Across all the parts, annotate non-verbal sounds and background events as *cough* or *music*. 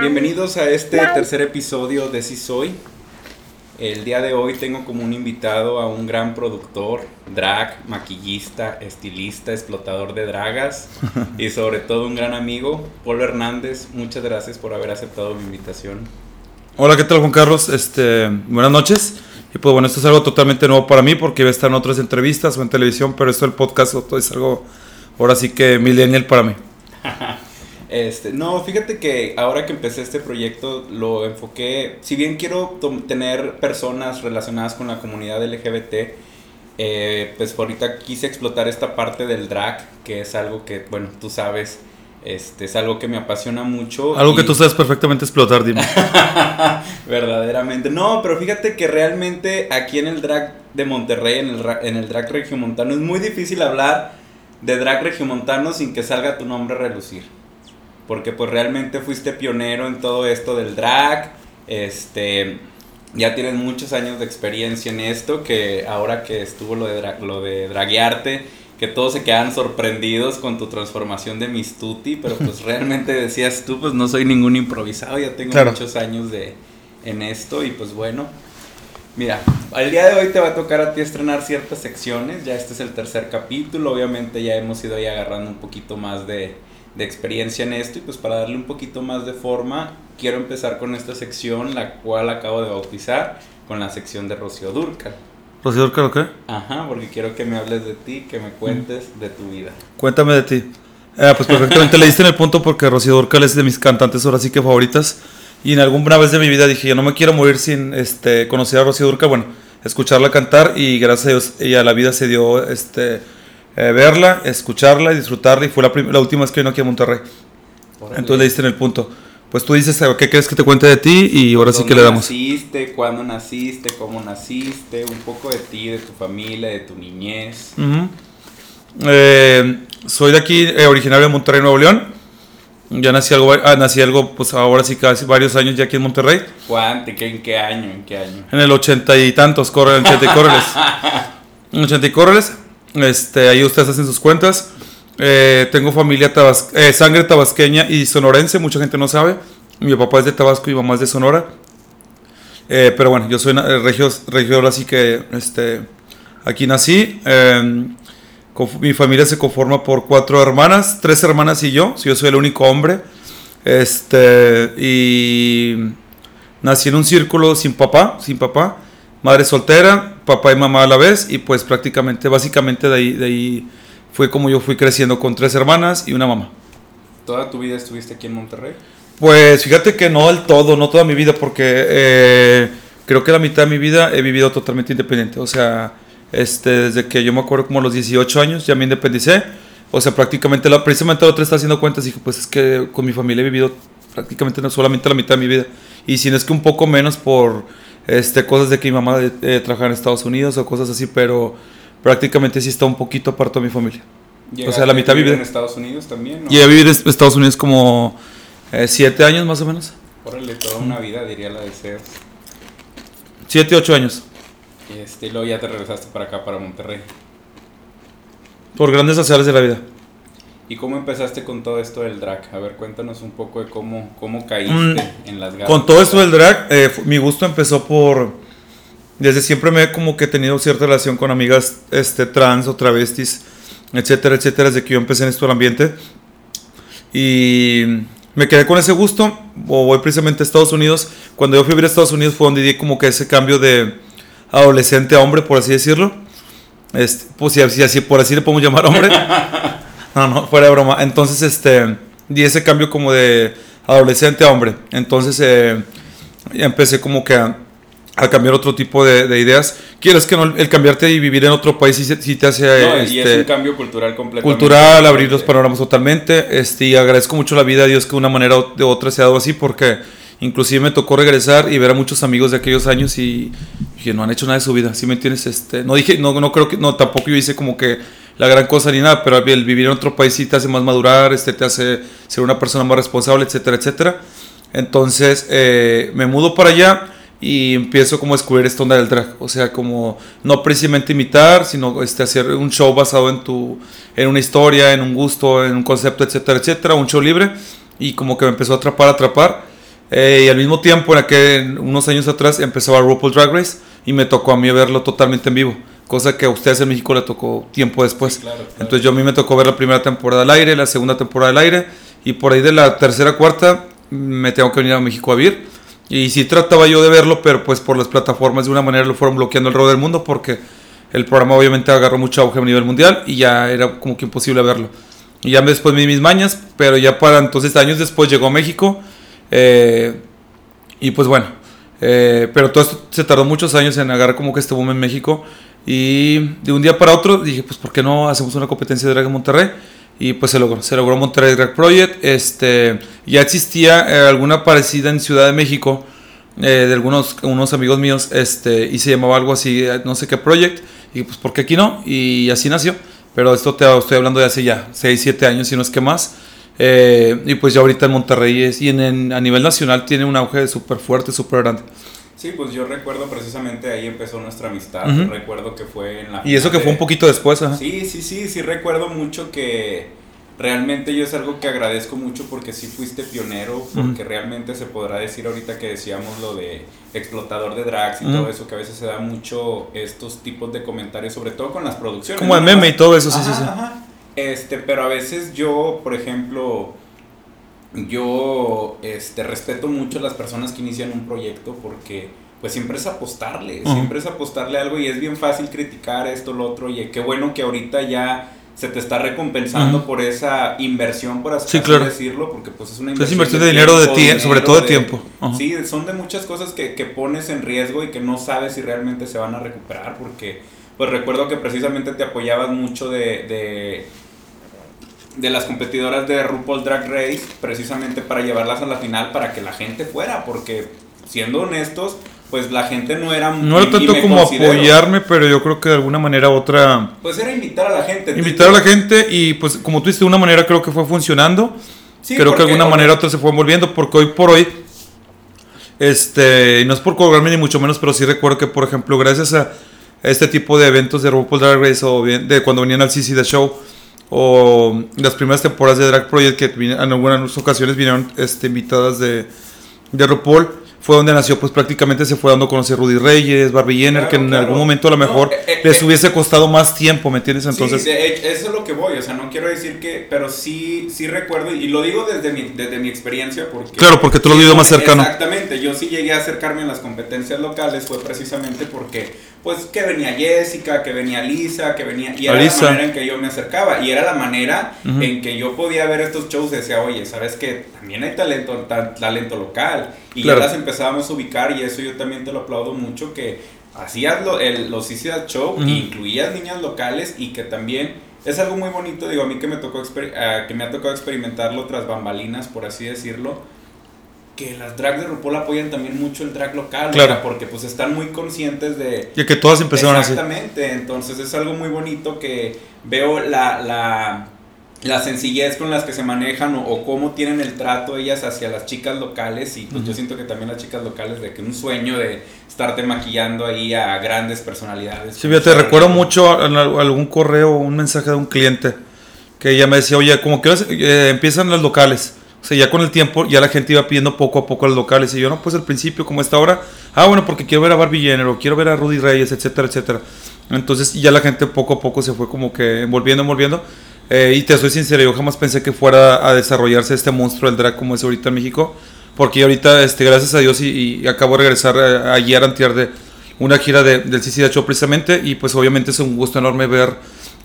Bienvenidos a este tercer episodio de Si Soy. El día de hoy tengo como un invitado a un gran productor, drag, maquillista, estilista, explotador de dragas y sobre todo un gran amigo, Polo Hernández. Muchas gracias por haber aceptado mi invitación. Hola, ¿qué tal Juan Carlos? Este, buenas noches. Y pues bueno, esto es algo totalmente nuevo para mí porque a estar en otras entrevistas o en televisión, pero esto el podcast es algo ahora sí que millennial para mí. *laughs* Este, no, fíjate que ahora que empecé este proyecto lo enfoqué, si bien quiero tener personas relacionadas con la comunidad LGBT, eh, pues ahorita quise explotar esta parte del drag, que es algo que, bueno, tú sabes, este, es algo que me apasiona mucho. Algo que tú sabes perfectamente explotar, dime. *laughs* Verdaderamente. No, pero fíjate que realmente aquí en el drag de Monterrey, en el, en el drag regiomontano, es muy difícil hablar de drag regiomontano sin que salga tu nombre a relucir porque pues realmente fuiste pionero en todo esto del drag, este, ya tienes muchos años de experiencia en esto, que ahora que estuvo lo de, lo de draguearte, que todos se quedan sorprendidos con tu transformación de Miss Tutti, pero pues *laughs* realmente decías tú, pues no soy ningún improvisado, ya tengo muchos años de, en esto y pues bueno. Mira, al día de hoy te va a tocar a ti estrenar ciertas secciones, ya este es el tercer capítulo, obviamente ya hemos ido ahí agarrando un poquito más de, de experiencia en esto y pues para darle un poquito más de forma quiero empezar con esta sección la cual acabo de bautizar con la sección de Rocío Durcal. ¿Rocío Durcal o qué? Ajá, porque quiero que me hables de ti, que me cuentes de tu vida. Cuéntame de ti. Eh, pues perfectamente le diste en el punto porque Rocío Durcal es de mis cantantes ahora sí que favoritas y en alguna vez de mi vida dije yo no me quiero morir sin este conocer a Rocío Durcal, bueno, escucharla cantar y gracias a Dios ella la vida se dio este eh, verla, escucharla y disfrutarla. Y fue la, la última vez que vino aquí a Monterrey. Entonces le diste en el punto. Pues tú dices, ¿qué crees que te cuente de ti? Y ahora sí que le damos. naciste? ¿Cuándo naciste? ¿Cómo naciste? Un poco de ti, de tu familia, de tu niñez. Eh, soy de aquí, eh, originario de Monterrey, Nuevo León. Ya nací algo, ah, nací algo, pues ahora sí casi varios años ya aquí en Monterrey. ¿Cuánto? ¿En qué año? ¿En qué año? En el ochenta y tantos, corre, ochenta y córreles. en *laughs* ochenta y córreles. Este, ahí ustedes hacen sus cuentas. Eh, tengo familia eh, sangre tabasqueña y sonorense, mucha gente no sabe. Mi papá es de Tabasco y mi mamá es de Sonora. Eh, pero bueno, yo soy regio, regio, así que este, aquí nací. Em, mi familia se conforma por cuatro hermanas, tres hermanas y yo. Yo soy el único hombre. Este, y nací en un círculo sin papá, sin papá madre soltera, papá y mamá a la vez, y pues prácticamente, básicamente de ahí, de ahí fue como yo fui creciendo con tres hermanas y una mamá. ¿Toda tu vida estuviste aquí en Monterrey? Pues fíjate que no del todo, no toda mi vida, porque eh, creo que la mitad de mi vida he vivido totalmente independiente. O sea, este, desde que yo me acuerdo como a los 18 años ya me independicé. O sea, prácticamente, la, precisamente la otra está haciendo cuentas y dije, pues es que con mi familia he vivido prácticamente no solamente la mitad de mi vida. Y si no es que un poco menos por este, cosas de que mi mamá eh, trabajaba en Estados Unidos o cosas así, pero prácticamente sí está un poquito aparte de mi familia. O sea, la mitad vive en Estados Unidos también. Y he vivido en Estados Unidos como eh, siete años más o menos. Órale, toda una vida, diría la de Seos. Siete, ocho años. Y este, luego ya te regresaste para acá, para Monterrey. Por grandes azares de la vida. ¿Y cómo empezaste con todo esto del drag? A ver, cuéntanos un poco de cómo, cómo caíste mm, en las ganas. Con todo esto del drag, eh, mi gusto empezó por... Desde siempre me he como que tenido cierta relación con amigas este, trans o travestis, etcétera, etcétera, desde que yo empecé en esto del ambiente. Y me quedé con ese gusto, o voy precisamente a Estados Unidos. Cuando yo fui a vivir a Estados Unidos fue donde di como que ese cambio de adolescente a hombre, por así decirlo. Este, pues si así, por así le podemos llamar hombre. *laughs* No, no, fuera de broma. Entonces, este, di ese cambio como de adolescente a hombre. Entonces, eh, empecé como que a, cambiar otro tipo de, ideas. Quieres que no, el cambiarte y vivir en otro país si, te hace... No, y es este, un cambio cultural completamente. Cultural, abrir los panoramas totalmente. Este, y agradezco mucho la vida a Dios que de una manera o de otra se ha dado así porque inclusive me tocó regresar y ver a muchos amigos de aquellos años y que no han hecho nada de su vida, ¿sí me entiendes? Este, no dije, no, no creo que, no, tampoco yo hice como que la gran cosa ni nada, pero el vivir en otro país sí te hace más madurar, este, te hace ser una persona más responsable, etcétera, etcétera. Entonces eh, me mudo para allá y empiezo como a descubrir esta onda del drag. O sea, como no precisamente imitar, sino este, hacer un show basado en, tu, en una historia, en un gusto, en un concepto, etcétera, etcétera, un show libre. Y como que me empezó a atrapar, a atrapar. Eh, y al mismo tiempo, en aquel, unos años atrás, empezaba RuPaul Drag Race y me tocó a mí verlo totalmente en vivo. Cosa que a ustedes en México le tocó tiempo después. Entonces yo a mí me tocó ver la primera temporada al aire, la segunda temporada al aire. Y por ahí de la tercera, cuarta, me tengo que venir a México a vivir. Y sí trataba yo de verlo, pero pues por las plataformas de una manera lo fueron bloqueando el alrededor del mundo porque el programa obviamente agarró mucho auge a nivel mundial y ya era como que imposible verlo. Y ya después me di mis mañas, pero ya para entonces años después llegó a México. Eh, y pues bueno, eh, pero todo esto se tardó muchos años en agarrar como que este boom en México. Y de un día para otro dije, pues ¿por qué no hacemos una competencia de drag en Monterrey? Y pues se logró, se logró Monterrey Drag Project. Este, ya existía eh, alguna parecida en Ciudad de México eh, de algunos unos amigos míos este, y se llamaba algo así, eh, no sé qué project, y pues porque aquí no, y así nació. Pero esto te estoy hablando de hace ya 6, 7 años, si no es que más. y pues ya ahorita en Monterrey es, y en, a nivel nacional tiene un auge súper fuerte, súper grande. Sí, pues yo recuerdo precisamente ahí empezó nuestra amistad. Recuerdo que fue en la. Y eso que fue un poquito después, Sí, sí, sí, sí, recuerdo mucho que realmente yo es algo que agradezco mucho porque sí fuiste pionero, porque realmente se podrá decir ahorita que decíamos lo de explotador de drags y todo eso, que a veces se da mucho estos tipos de comentarios, sobre todo con las producciones. Como el meme y todo eso, sí, sí, sí. Este, pero a veces yo, por ejemplo yo este, respeto mucho a las personas que inician un proyecto porque pues siempre es apostarle, siempre es apostarle algo y es bien fácil criticar esto, lo otro, y qué bueno que ahorita ya se te está recompensando por esa inversión, por así, decirlo, porque pues es una inversión, de, dinero de tiempo, sobre todo de, tiempo. Sí, son de muchas cosas que, que pones en riesgo y que no sabes si realmente se van a recuperar, porque pues recuerdo que precisamente te apoyabas mucho de de las competidoras de RuPaul Drag Race precisamente para llevarlas a la final para que la gente fuera, porque siendo honestos, pues la gente no era No era tanto como apoyarme, pero yo creo que de alguna manera otra... Pues era invitar a la gente. Invitar a la gente y pues como tú dices, de una manera creo que fue funcionando. creo que de alguna manera otra se fue envolviendo, porque hoy por hoy, este, no es por cobrarme ni mucho menos, pero sí recuerdo que, por ejemplo, gracias a este tipo de eventos de RuPaul Drag Race o bien de cuando venían al CC The Show, o las primeras temporadas de Drag Project que en algunas ocasiones vinieron este, invitadas de, de RuPaul fue donde nació, pues prácticamente se fue dando a conocer Rudy Reyes, Barbie Jenner, que en algún momento a lo mejor eh, eh, les eh, hubiese costado más tiempo, ¿me entiendes? Entonces... Sí, eso es lo que voy, o sea, no quiero decir que, pero sí, sí recuerdo, y lo digo desde mi, desde mi experiencia, porque... Claro, porque tú lo vivido más cercano. Exactamente, yo sí llegué a acercarme en las competencias locales, fue precisamente porque, pues, que venía Jessica, que venía Lisa, que venía... Y era la manera en que yo me acercaba, y era la manera en que yo podía ver estos shows y decía, oye, ¿sabes qué? También hay talento, talento local y ya las empezábamos a ubicar y eso yo también te lo aplaudo mucho, que hacías lo, el, los Show, incluías niñas locales y que también es algo muy bonito, digo, a mí que me, tocó uh, que me ha tocado experimentarlo tras bambalinas, por así decirlo, que las drags de RuPaul apoyan también mucho el drag local, claro. porque pues están muy conscientes de... Y que todas empezaron así. Exactamente, entonces es algo muy bonito que veo la, la la sencillez con las que se manejan o, cómo tienen el trato ellas hacia las chicas locales y pues yo siento que también las chicas locales de que un sueño de estarte maquillando ahí a grandes personalidades. Sí, te recuerdo mucho algún correo un mensaje de un cliente que ella me decía, oye, como que eh, empiezan las locales. O sea, ya con el tiempo ya la gente iba pidiendo poco a poco las locales y yo no, pues al principio como está ahora, ah bueno, porque quiero ver a Barbie Jenner quiero ver a Rudy Reyes, etcétera, etcétera. Entonces ya la gente poco a poco se fue como que envolviendo, envolviendo eh, y te soy sincero, yo jamás pensé que fuera a desarrollarse este monstruo del drag como es ahorita en México. Porque ahorita, este, gracias a Dios, y, acabo de regresar eh, ayer, antier, de una gira de, del CCD Show precisamente. Y pues obviamente es un gusto enorme ver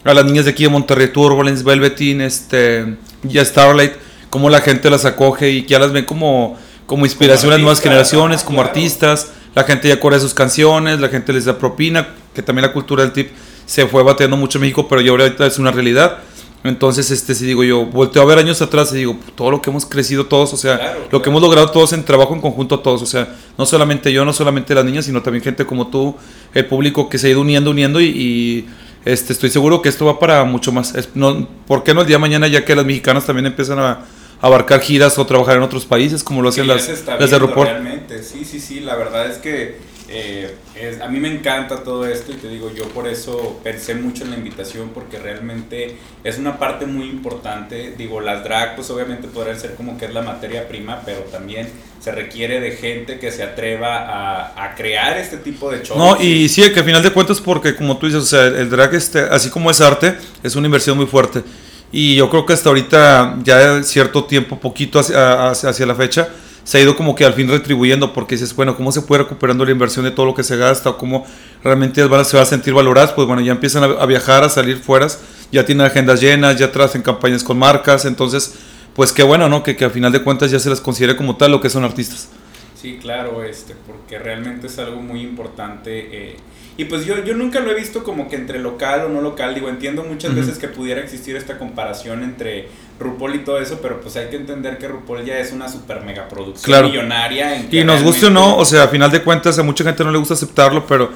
a las niñas de aquí de Monterrey, Turbulence, Velveteen, este, ya Starlight, cómo la gente las acoge y que ya las ven como, como inspiración a las nuevas generaciones, como artistas. La gente ya corre sus canciones, la gente les da propina, que también la cultura del tip se fue bateando mucho en México, pero ya ahorita es una realidad. Entonces, este, si digo yo, volteo a ver años atrás y digo, todo lo que hemos crecido todos, o sea, lo que hemos logrado todos en trabajo en conjunto todos, o sea, no solamente yo, no solamente las niñas, sino también gente como tú, el público que se ha ido uniendo, uniendo y, este, estoy seguro que esto va para mucho más. no, ¿Por qué no el día de mañana ya que las mexicanas también empiezan a, abarcar giras o trabajar en otros países como lo hacen las, las de RuPaul. Realmente, sí, sí, sí, la verdad es que eh, a mí me encanta todo esto y te digo, yo por eso pensé mucho en la invitación porque realmente es una parte muy importante. Digo, las drag pues obviamente podrían ser como que es la materia prima, pero también se requiere de gente que se atreva a, a crear este tipo de shows. No, y sí, que al final de cuentas porque como tú dices, o sea, el drag, este, así como es arte, es una inversión muy fuerte. Y yo creo que hasta ahorita, ya cierto tiempo, poquito hacia, hacia la fecha, se ha ido como que al fin retribuyendo porque dices, bueno, ¿cómo se puede recuperando la inversión de todo lo que se gasta o cómo realmente se va a sentir valoradas? Pues bueno, ya empiezan a, viajar, a salir fuera, ya tienen agendas llenas, ya en campañas con marcas, entonces, pues qué bueno, ¿no? Que, que al final de cuentas ya se les considere como tal lo que son artistas. Sí, claro, este, porque realmente es algo muy importante. Eh, y pues yo, yo nunca lo he visto como que entre local o no local. Digo, entiendo muchas veces que pudiera existir esta comparación entre RuPaul y todo eso, pero pues hay que entender que RuPaul ya es una super mega producción millonaria. y nos guste o no, o sea, a final de cuentas a mucha gente no le gusta aceptarlo, pero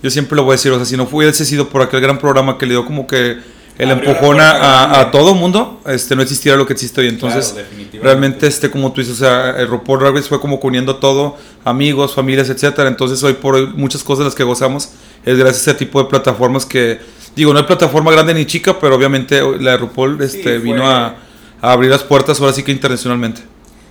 yo siempre lo voy a decir, o sea, si no hubiese sido por aquel gran programa que le dio como que el empujón a, a, todo mundo, este, no existiera lo que existe hoy. Entonces, realmente, este, como tú dices, o sea, el RuPaul Drag fue como uniendo todo, amigos, familias, etcétera. Entonces, hoy por hoy, muchas cosas de las que gozamos es gracias a ese tipo de plataformas que, digo, no hay plataforma grande ni chica, pero obviamente la de RuPaul este, vino a, a abrir las puertas ahora sí que internacionalmente.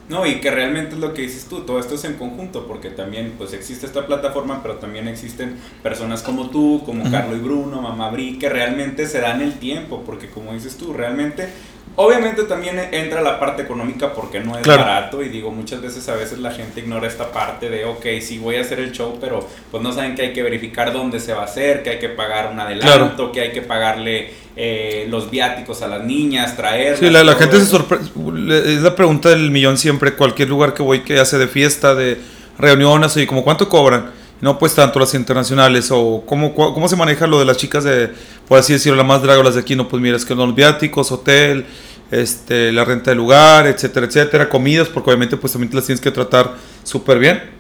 No, y que realmente es lo que dices tú, todo esto es en conjunto, porque también pues existe esta plataforma, pero también existen personas como tú, como Carlos y Bruno, Mamá Bri, que realmente se dan el tiempo, porque como dices tú, realmente Obviamente también entra la parte económica porque no es barato y digo, muchas veces a veces la gente ignora esta parte de, ok, sí voy a hacer el show, pero pues no saben que hay que verificar dónde se va a hacer, que hay que pagar un adelanto, que hay que pagarle eh, los viáticos a las niñas, traer. Sí, la, gente se sorprende, es la pregunta del millón siempre, cualquier lugar que voy que hace de fiesta, de reuniones, y como cuánto cobran no pues tanto las internacionales o cómo, cómo se maneja lo de las chicas de, por así decirlo, la más draga, las de aquí, no pues mira, es que los viáticos, hotel, este, la renta del lugar, etcétera, etcétera, comidas, porque obviamente pues también te las tienes que tratar súper bien.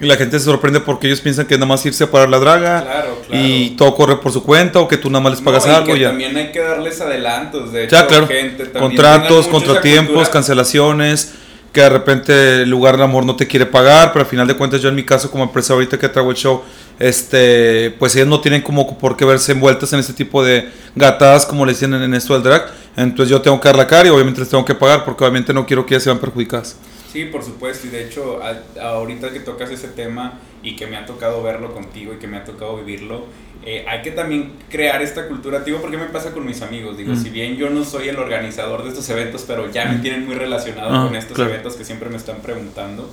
Y la gente se sorprende porque ellos piensan que nada más irse a parar la draga y todo corre por su cuenta o que tú nada más les pagas algo. ya. También hay que darles adelantos, de hecho, claro. gente, contratos, contratiempos, cancelaciones que de repente el lugar de amor no te quiere pagar, pero al final de cuentas yo en mi caso como empresa ahorita que traigo el show, este, pues ellos no tienen como por qué verse envueltas en este tipo de gatadas como le dicen en esto del drag, entonces yo tengo que dar la cara y obviamente les tengo que pagar porque obviamente no quiero que ellas se vean perjudicadas. Sí, por supuesto, y de hecho ahorita que tocas ese tema y que me ha tocado verlo contigo y que me ha tocado vivirlo, eh, hay que también crear esta cultura, digo, porque me pasa con mis amigos, digo, si bien yo no soy el organizador de estos eventos, pero ya me tienen muy relacionado ah, con estos eventos que siempre me están preguntando,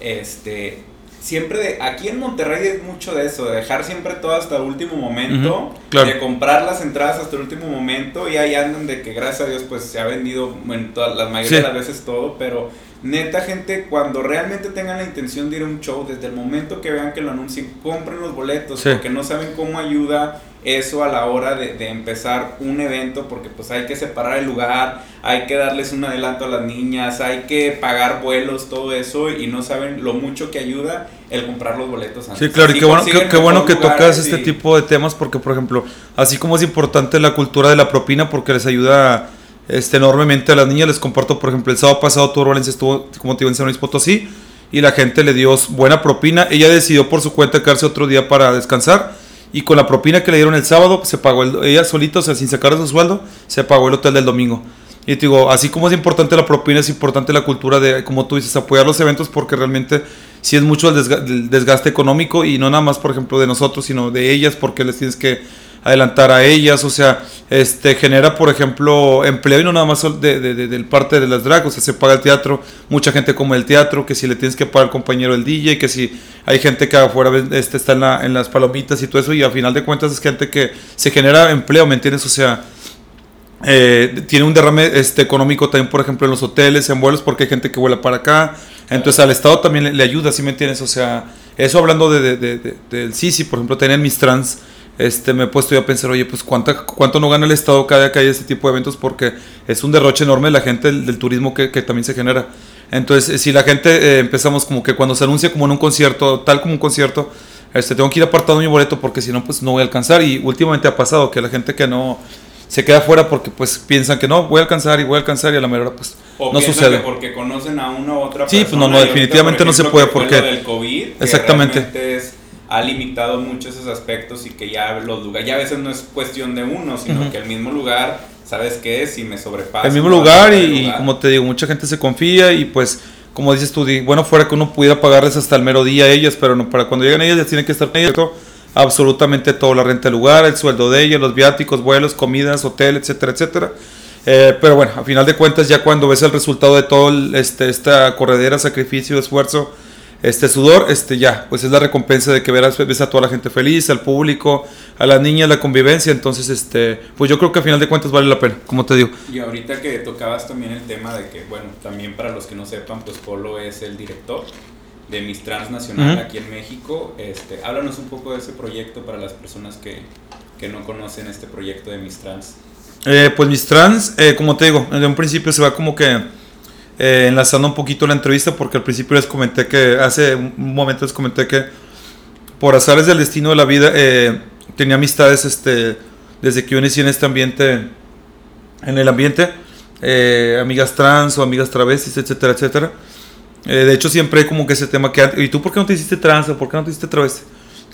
este, siempre de, aquí en Monterrey es mucho de eso, de dejar siempre todo hasta el último momento, de comprar las entradas hasta el último momento y ahí andan de que gracias a Dios pues se ha vendido en todas las mayoría de las veces todo, pero neta gente, cuando realmente tengan la intención de ir a un show, desde el momento que vean que lo anuncien, compren los boletos, porque no saben cómo ayuda eso a la hora de, de, empezar un evento, porque pues hay que separar el lugar, hay que darles un adelanto a las niñas, hay que pagar vuelos, todo eso, y no saben lo mucho que ayuda el comprar los boletos antes. Sí, claro, y qué bueno, qué, bueno que tocas este tipo de temas, porque por ejemplo, así como es importante la cultura de la propina, porque les ayuda este, enormemente a las niñas. Les comparto, por ejemplo, el sábado pasado Tour Valencia estuvo, como te digo, en San Luis Potosí y la gente le dio buena propina. Ella decidió por su cuenta quedarse otro día para descansar y con la propina que le dieron el sábado, se pagó el, ella solita, o sea, sin sacar su sueldo, se pagó el hotel del domingo. Y te digo, así como es importante la propina, es importante la cultura de, como tú dices, apoyar los eventos porque realmente sí es mucho el desgaste económico y no nada más, por ejemplo, de nosotros, sino de ellas porque les tienes que adelantar a ellas, o sea, este genera, por ejemplo, empleo y no nada más de, de, del parte de las drag, o sea, se paga el teatro, mucha gente come el teatro, que si le tienes que pagar al compañero el DJ, que si hay gente que afuera este, está en, la, en las palomitas y todo eso, y a final de cuentas es gente que se genera empleo, ¿me entiendes? O sea, eh, tiene un derrame este, económico también, por ejemplo, en los hoteles, en vuelos, porque hay gente que vuela para acá, entonces al Estado también le, ayuda, ¿sí me entiendes? O sea, eso hablando de, del sí, por ejemplo, tener mis trans este, me he puesto yo a pensar, oye, pues ¿cuánto, cuánto no gana el Estado cada vez que hay este tipo de eventos porque es un derroche enorme de la gente del, turismo que, que, también se genera. Entonces, eh, si la gente eh, empezamos como que cuando se anuncia como en un concierto, tal como un concierto, este, tengo que ir apartando mi boleto porque si no, pues no voy a alcanzar. Y últimamente ha pasado que la gente que no, se queda fuera porque pues piensan que no, voy a alcanzar y voy a alcanzar y a la mejor pues o no sucede. Que porque conocen a una u otra Sí, pues no, no, definitivamente no se puede porque... del COVID, exactamente. Ha limitado mucho esos aspectos y que ya los lugares, ya a veces no es cuestión de uno, sino que el mismo lugar, ¿sabes qué es? Si me sobrepasa. El mismo lugar y, como te digo, mucha gente se confía y pues como dices tú, bueno, fuera que uno pudiera pagarles hasta el mero día a ellas, pero no, para cuando llegan ellas ya tienen que estar ellas absolutamente todo, la renta del lugar, el sueldo de ella, los viáticos, vuelos, comidas, hotel, etcétera, etcétera. Eh, pero bueno, a final de cuentas ya cuando ves el resultado de todo este, esta corredera, sacrificio, esfuerzo, este sudor, este ya, pues es la recompensa de que verás, ves a toda la gente feliz, al público, a las niñas, la convivencia, entonces este, pues yo creo que a final de cuentas vale la pena, como te digo. Y ahorita que tocabas también el tema de que, bueno, también para los que no sepan, pues Polo es el director de Miss Transnacional aquí en México. Este, háblanos un poco de ese proyecto para las personas que, que no conocen este proyecto de Miss Trans. Eh, pues Miss Trans, eh, como te digo, desde un principio se va como que eh, enlazando un poquito la entrevista porque al principio les comenté que, hace un momento les comenté que por azares del destino de la vida tenía amistades este, desde que yo inicié en este ambiente, en el ambiente, amigas trans o amigas travestis, etcétera, etcétera. Eh, de hecho, siempre hay como que ese tema que... ¿Y tú por qué no te hiciste trans o por qué no te hiciste travesti?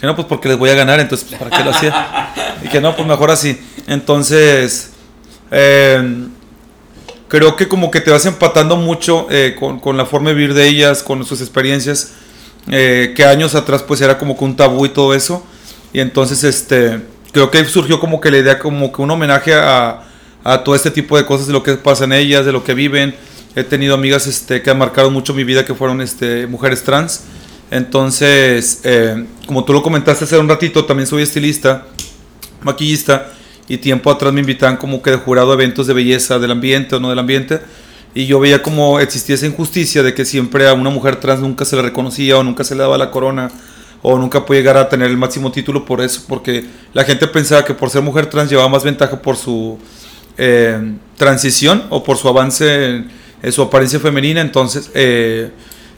Que no, pues porque les voy a ganar, entonces, pues, ¿para qué lo hacía? *laughs* Y que no, pues mejor así. Entonces, eh, creo que como que te vas empatando mucho eh, con, con, la forma de vivir de ellas, con sus experiencias, que años atrás pues era como que un tabú y todo eso. Y entonces, este, creo que surgió como que la idea, como que un homenaje a, a todo este tipo de cosas, de lo que pasa en ellas, de lo que viven He tenido amigas este, que han marcado mucho mi vida que fueron este, mujeres trans. Entonces, eh, como tú lo comentaste hace un ratito, también soy estilista, maquillista, y tiempo atrás me invitaban como que de jurado a eventos de belleza del ambiente o no del ambiente. Y yo veía como existía esa injusticia de que siempre a una mujer trans nunca se le reconocía o nunca se le daba la corona o nunca puede llegar a tener el máximo título por eso, porque la gente pensaba que por ser mujer trans llevaba más ventaja por su eh, transición o por su avance en, su apariencia femenina, entonces eh,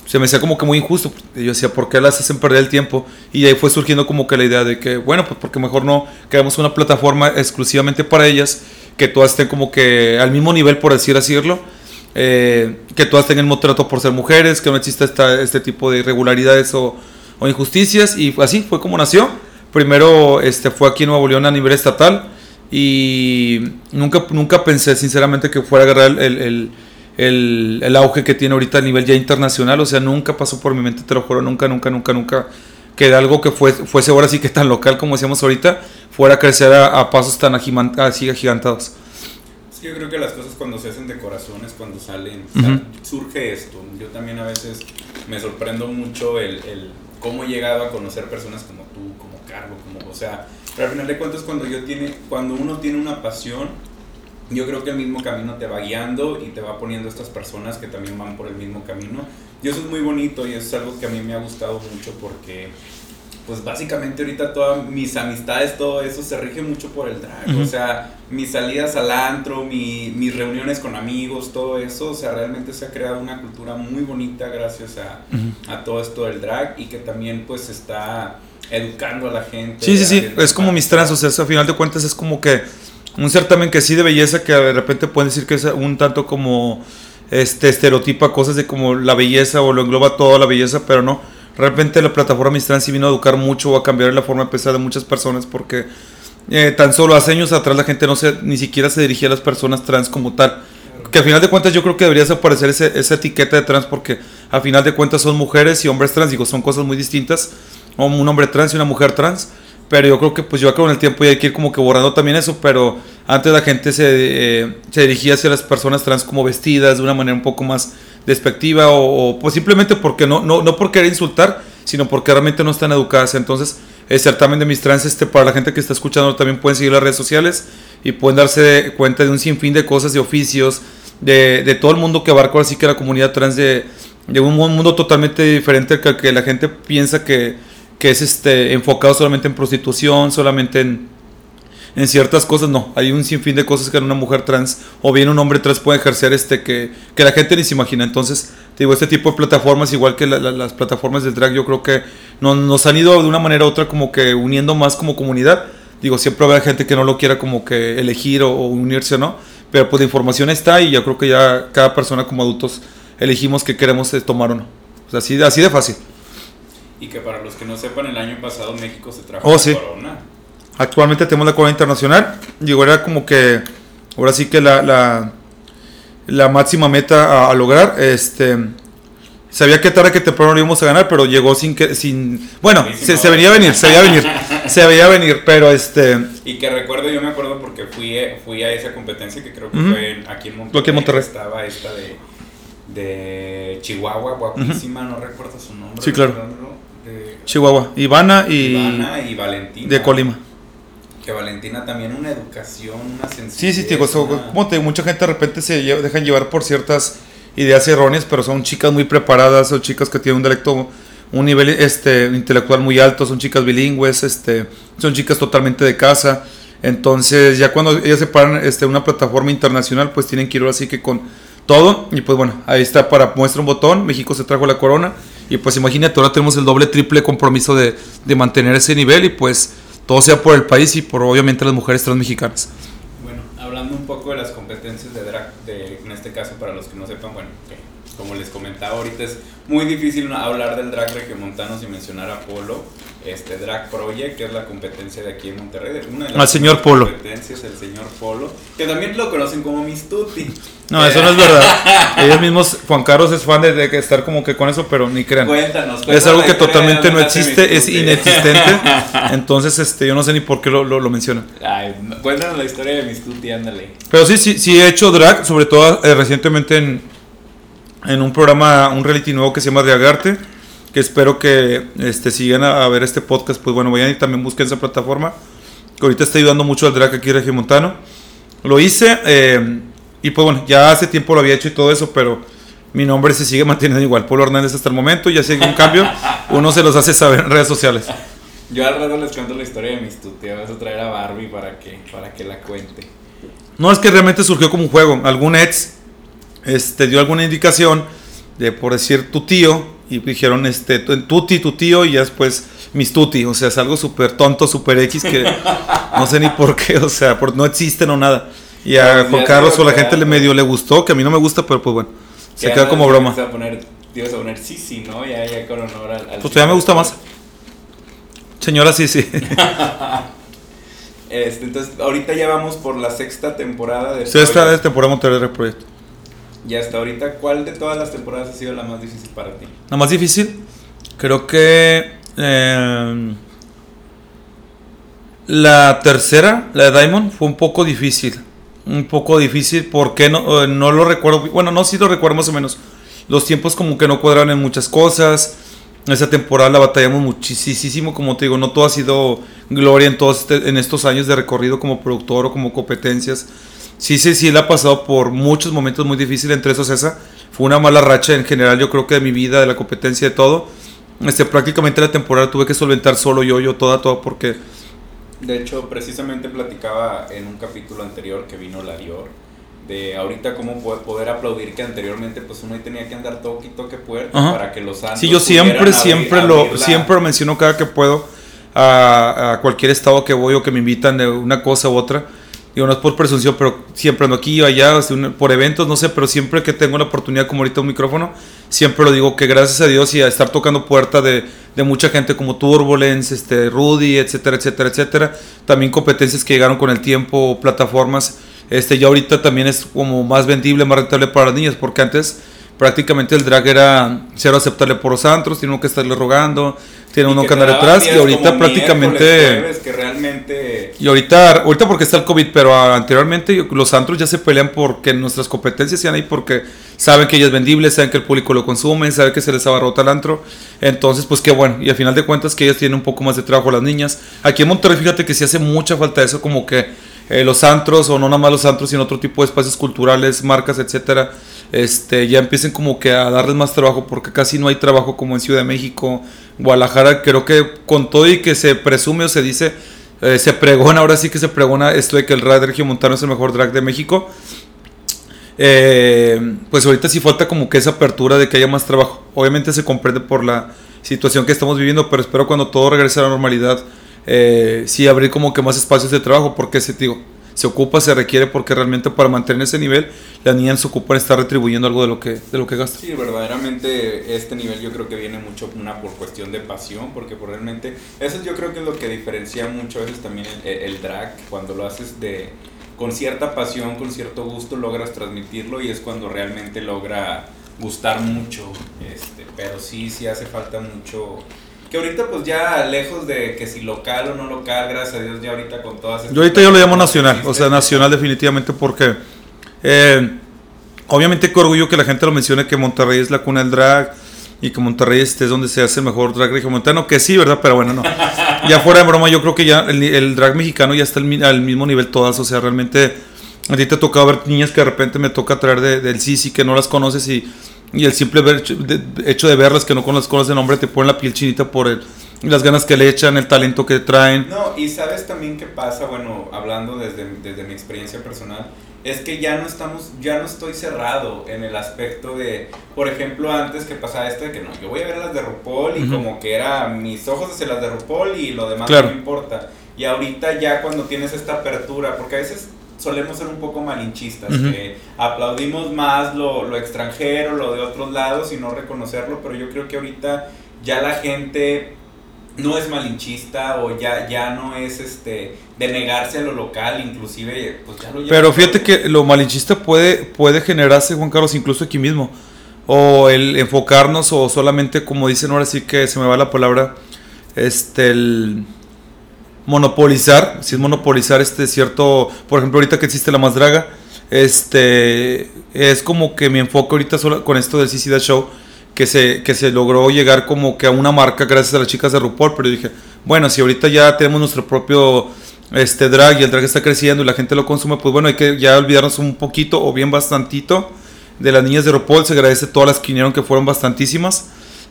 se me hacía como que muy injusto. Yo decía, ¿por qué las hacen perder el tiempo? Y ahí fue surgiendo como que la idea de que, bueno, pues porque mejor no creamos una plataforma exclusivamente para ellas, que todas estén como que al mismo nivel, por decir decirlo, eh, que todas tengan el mismo trato por ser mujeres, que no exista esta, este tipo de irregularidades o, injusticias. Y así fue como nació. Primero este, fue aquí en Nuevo León a nivel estatal y nunca, nunca pensé sinceramente que fuera a agarrar el, auge que tiene ahorita a nivel ya internacional. O sea, nunca pasó por mi mente, te lo juro, nunca, nunca, nunca, nunca. Que algo que fue, fuese ahora sí que tan local como decíamos ahorita, fuera a crecer a, pasos tan así agigantados. yo creo que las cosas cuando se hacen de corazones, cuando salen, surge esto. Yo también a veces me sorprendo mucho el, el, cómo he llegado a conocer personas como tú, como Carlos, como, o sea, pero al final de cuentas cuando yo tiene, cuando uno tiene una pasión, yo creo que el mismo camino te va guiando y te va poniendo estas personas que también van por el mismo camino. Y eso es muy bonito y eso es algo que a mí me ha gustado mucho porque, pues básicamente ahorita todas mis amistades, todo eso se rige mucho por el drag. O sea, mis salidas al antro, mi, mis reuniones con amigos, todo eso, o sea, realmente se ha creado una cultura muy bonita gracias a, a todo esto del drag y que también pues está educando a la gente. Sí, sí, sí, es como mis trans, o sea, al final de cuentas es como que un certamen que sí de belleza que de repente pueden decir que es un tanto como este estereotipa cosas de como la belleza o lo engloba toda la belleza, pero no. Realmente la plataforma Miss Trans sí vino a educar mucho o a cambiar la forma de pensar de muchas personas porque eh, tan solo hace años atrás la gente no se, ni siquiera se dirigía a las personas trans como tal. Que al final de cuentas yo creo que debería desaparecer esa etiqueta de trans porque al final de cuentas son mujeres y hombres trans, digo, son cosas muy distintas. Un hombre trans y una mujer trans pero yo creo que pues yo con el tiempo ya hay que ir como que borrando también eso, pero antes la gente se, eh, se dirigía hacia las personas trans como vestidas de una manera un poco más despectiva o, pues simplemente porque no, no, no por querer insultar, sino porque realmente no están educadas. Entonces, el certamen de mis trans, este, para la gente que está escuchando, también pueden seguir las redes sociales y pueden darse cuenta de un sinfín de cosas, de oficios, de, de todo el mundo que abarca así que la comunidad trans de, de un mundo totalmente diferente que, que la gente piensa que que es este, enfocado solamente en prostitución, solamente en, en ciertas cosas, no, hay un sinfín de cosas que una mujer trans o bien un hombre trans puede ejercer este que, que la gente ni se imagina. Entonces, digo, este tipo de plataformas, igual que las plataformas del drag, yo creo que nos, nos, han ido de una manera u otra como que uniendo más como comunidad Digo, siempre habrá gente que no lo quiera como que elegir o, unirse o no, pero pues la información está y yo creo que ya cada persona como adultos elegimos que queremos eh, tomar o no. O sea, así, así de fácil. Y que para los que no sepan, el año pasado México se trajo Oh, la sí. corona. Actualmente tenemos la corona internacional. Digo, era como que, ahora sí que la, la, la máxima meta a, a lograr. Este, sabía que tarde que temprano lo íbamos a ganar, pero llegó sin que, sin, bueno, se, se venía a venir, se veía venir, *laughs* se veía venir, pero este, Y que recuerdo, yo me acuerdo porque fui, fui a esa competencia que creo que fue en- aquí en Monterrey. Aquí en Monterrey. que Estaba esta de, de Chihuahua, guapísima, no recuerdo su nombre. Sí, claro. Chihuahua, Ivana y Ivana y Valentina. de Colima. Que Valentina también una educación, una. Sí, sí, digo, una- como te digo, mucha gente de repente se dejan llevar por ciertas ideas erróneas, pero son chicas muy preparadas, son chicas que tienen un intelecto, un nivel este, intelectual muy alto, son chicas bilingües, este, son chicas totalmente de casa. Entonces, ya cuando ellas se paran este, una plataforma internacional, pues tienen que ir ahora sí que con todo. Y pues bueno, ahí está para muestra un botón. México se trajo la corona. Y pues imagínate, ahora tenemos el doble, triple compromiso de, de mantener ese nivel. Y pues todo sea por el país y por obviamente las mujeres transmexicanas. Bueno, hablando un poco de las competencias de drag, de, en este caso para los que no sepan, bueno, como les comentaba ahorita es muy difícil hablar del drag regiomontano sin mencionar a Polo, este Drag Project, que es la competencia de aquí en Monterrey, una de las Al señor Polo. competencias, el señor Polo, que también lo conocen como Miss Tutti. *laughs* No, eso no es verdad. *laughs* Ellos mismos, Juan Carlos es fan de, de estar como que con eso, pero ni crean. Cuéntanos, Es cuéntanos algo la que totalmente no existe, es inexistente. *laughs* Entonces, este, yo no sé ni por qué lo, lo, lo mencionan. Ay, cuéntanos la historia de Miss Tutti, ándale. Pero sí, sí, sí he hecho drag, sobre todo eh, recientemente en, en un programa, un reality nuevo que se llama Reagarte, que espero que este, si llegan a, a ver este podcast, pues bueno, vayan y también busquen esa plataforma, que ahorita está ayudando mucho al drag aquí regiomontano. Lo hice eh, y pues bueno, ya hace tiempo lo había hecho y todo eso, pero mi nombre se sigue manteniendo igual, Polo Hernández hasta el momento, ya si hay un cambio, uno se los hace saber en redes sociales. Yo al rato les cuento la historia de Miss Tutti, vas a traer a Barbie para que, para que la cuente. No, es que realmente surgió como un juego. Algún ex este, dio alguna indicación de, por decir, tu tío, y dijeron, este, tu- tuti, tu tío, y ya después, mis tuti. O sea, es algo súper tonto, súper X, que no sé ni por qué, *laughs* o sea, por, no existen o nada. Y a Juan Carlos o la gente le medio le gustó, que a mí no me gusta, pero pues bueno, se Que queda como broma. Te ibas a poner, te ibas a poner sí, sí, ¿no? Ya, ya con honor al. al Pues todavía me gusta más. Señora, sí, sí. *laughs* Este, entonces, ahorita ya vamos por la sexta temporada de. Es temporada Monterrey Drag Project. Y hasta ahorita, ¿cuál de todas las temporadas ha sido la más difícil para ti? La más difícil, creo que eh, la tercera, la de Diamond, fue un poco difícil. Un poco difícil porque no, eh, no lo recuerdo. Bueno, no, sí lo recuerdo más o menos. Los tiempos como que no cuadraron en muchas cosas. Esa temporada la batallamos muchísimo, como te digo, no todo ha sido gloria en, todos este- en estos años de recorrido como productor o como competencias. Sí, sí, sí, la ha pasado por muchos momentos muy difíciles, entre esos esa. Fue una mala racha en general, yo creo que de mi vida, de la competencia, de todo. Este, prácticamente la temporada tuve que solventar solo yo, yo toda, toda, porque De hecho, precisamente platicaba en un capítulo anterior que vino la Dior. De ahorita cómo po- poder aplaudir que anteriormente pues uno tenía que andar toque y toque puerta Ajá. para que los santos Sí, yo siempre, abrir- siempre abrir lo, siempre lo menciono cada que puedo a, a cualquier estado que voy o que me invitan de una cosa u otra. Digo, no es por presunción, pero siempre ando aquí o allá, por eventos, no sé, pero siempre que tengo la oportunidad, como ahorita un micrófono, siempre lo digo que gracias a Dios y a estar tocando puerta de, de mucha gente como Turbulence, este, Rudy, etcétera, etcétera, etcétera. También competencias que llegaron con el tiempo, plataformas. Este, ya ahorita también es como más vendible, más rentable para las niñas, porque antes prácticamente el drag era cero aceptable por los antros, tiene uno que estarle rogando, tiene y uno que andar detrás, y ahorita prácticamente... que realmente Y ahorita, ahorita porque está el COVID, pero anteriormente los antros ya se pelean porque nuestras competencias sean ahí porque saben que ella es vendible, saben que el público lo consume, saben que se les abarrota el antro. Entonces, pues qué bueno. Y al final de cuentas que ellas tienen un poco más de trabajo las niñas. Aquí en Monterrey, fíjate que sí hace mucha falta eso, como que eh, los antros, o no nada más los antros, sino otro tipo de espacios culturales, marcas, etcétera, este, ya empiecen como que a darles más trabajo, porque casi no hay trabajo como en Ciudad de México, Guadalajara, creo que con todo y que se presume o se dice, eh, se pregona, ahora sí que se pregona esto de que el drag regiomontano es el mejor drag de México. Eh, pues ahorita sí falta como que esa apertura de que haya más trabajo. Obviamente se comprende por la situación que estamos viviendo, pero espero cuando todo regrese a la normalidad eh, sí abrir como que más espacios de trabajo, porque se, digo, se ocupa, se requiere, porque realmente para mantener ese nivel, las niñas se ocupan estar retribuyendo algo de lo que, de lo que gastan. Sí, verdaderamente este nivel yo creo que viene mucho una por cuestión de pasión, porque por realmente, eso yo creo que es lo que diferencia mucho a veces también el, el drag, cuando lo haces de con cierta pasión, con cierto gusto, logras transmitirlo y es cuando realmente logra gustar mucho. Este, pero sí, sí hace falta mucho. Que ahorita pues ya lejos de que si local o no local, gracias a Dios ya ahorita con todas estas... Yo ahorita yo lo llamo nacional, o sea, nacional definitivamente porque... Eh, obviamente qué orgullo que la gente lo mencione que Monterrey es la cuna del drag y que Monterrey este es donde se hace el mejor drag regiomontano, que sí, ¿verdad? Pero bueno, no. Ya fuera de broma, yo creo que ya el, drag mexicano ya está al, mismo nivel todas, o sea, realmente a ti te ha tocado ver niñas que de repente me toca traer de, del Sisi que no las conoces y, y el simple hecho de verlas que no conoces el nombre te pone la piel chinita por el, las ganas que le echan, el talento que traen. No, y sabes también qué pasa, bueno, hablando desde, desde mi experiencia personal, es que ya no estamos, ya no estoy cerrado en el aspecto de, por ejemplo, antes que pasaba esto de que no, yo voy a ver las de RuPaul y como que era mis ojos hacia las de RuPaul y lo demás no me importa. Y ahorita ya cuando tienes esta apertura, porque a veces solemos ser un poco malinchistas, que aplaudimos más lo, lo extranjero, lo de otros lados y no reconocerlo, pero yo creo que ahorita ya la gente no es malinchista o ya, ya no es este de negarse a lo local, inclusive pues ya lo Pero fíjate que lo malinchista puede, puede generarse, Juan Carlos, incluso aquí mismo. O el enfocarnos o solamente, como dicen ahora sí que se me va la palabra, este, el monopolizar, si es monopolizar este cierto, por ejemplo, ahorita que existe la más draga, este, es como que mi enfoque ahorita solo con esto del CCD Show, que se, que se logró llegar como que a una marca gracias a las chicas de RuPaul, pero dije, bueno, si ahorita ya tenemos nuestro propio este drag y el drag está creciendo y la gente lo consume, pues bueno, hay que ya olvidarnos un poquito o bien bastantito de las niñas de RuPaul, se agradece a todas las que vinieron que fueron bastantísimas.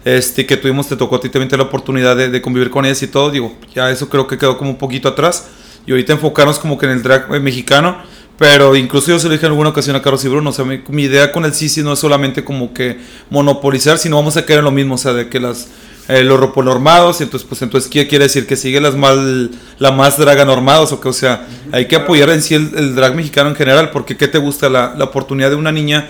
Este, que tuvimos, te tocó a ti también la oportunidad de, de, convivir con ellas y todo, digo, ya eso creo que quedó como un poquito atrás y ahorita enfocarnos como que en el drag eh, mexicano, pero incluso yo se lo dije en alguna ocasión a Carlos y Bruno, o sea, mi, idea con el Sisi no es solamente como que monopolizar, sino vamos a caer en lo mismo, o sea, de que las eh, los roponormados, entonces pues entonces ¿qué quiere decir? Que sigue las mal, la más draga normados, o que o sea, hay que apoyar en sí el, drag mexicano en general, porque ¿qué te gusta? La, la, oportunidad de una niña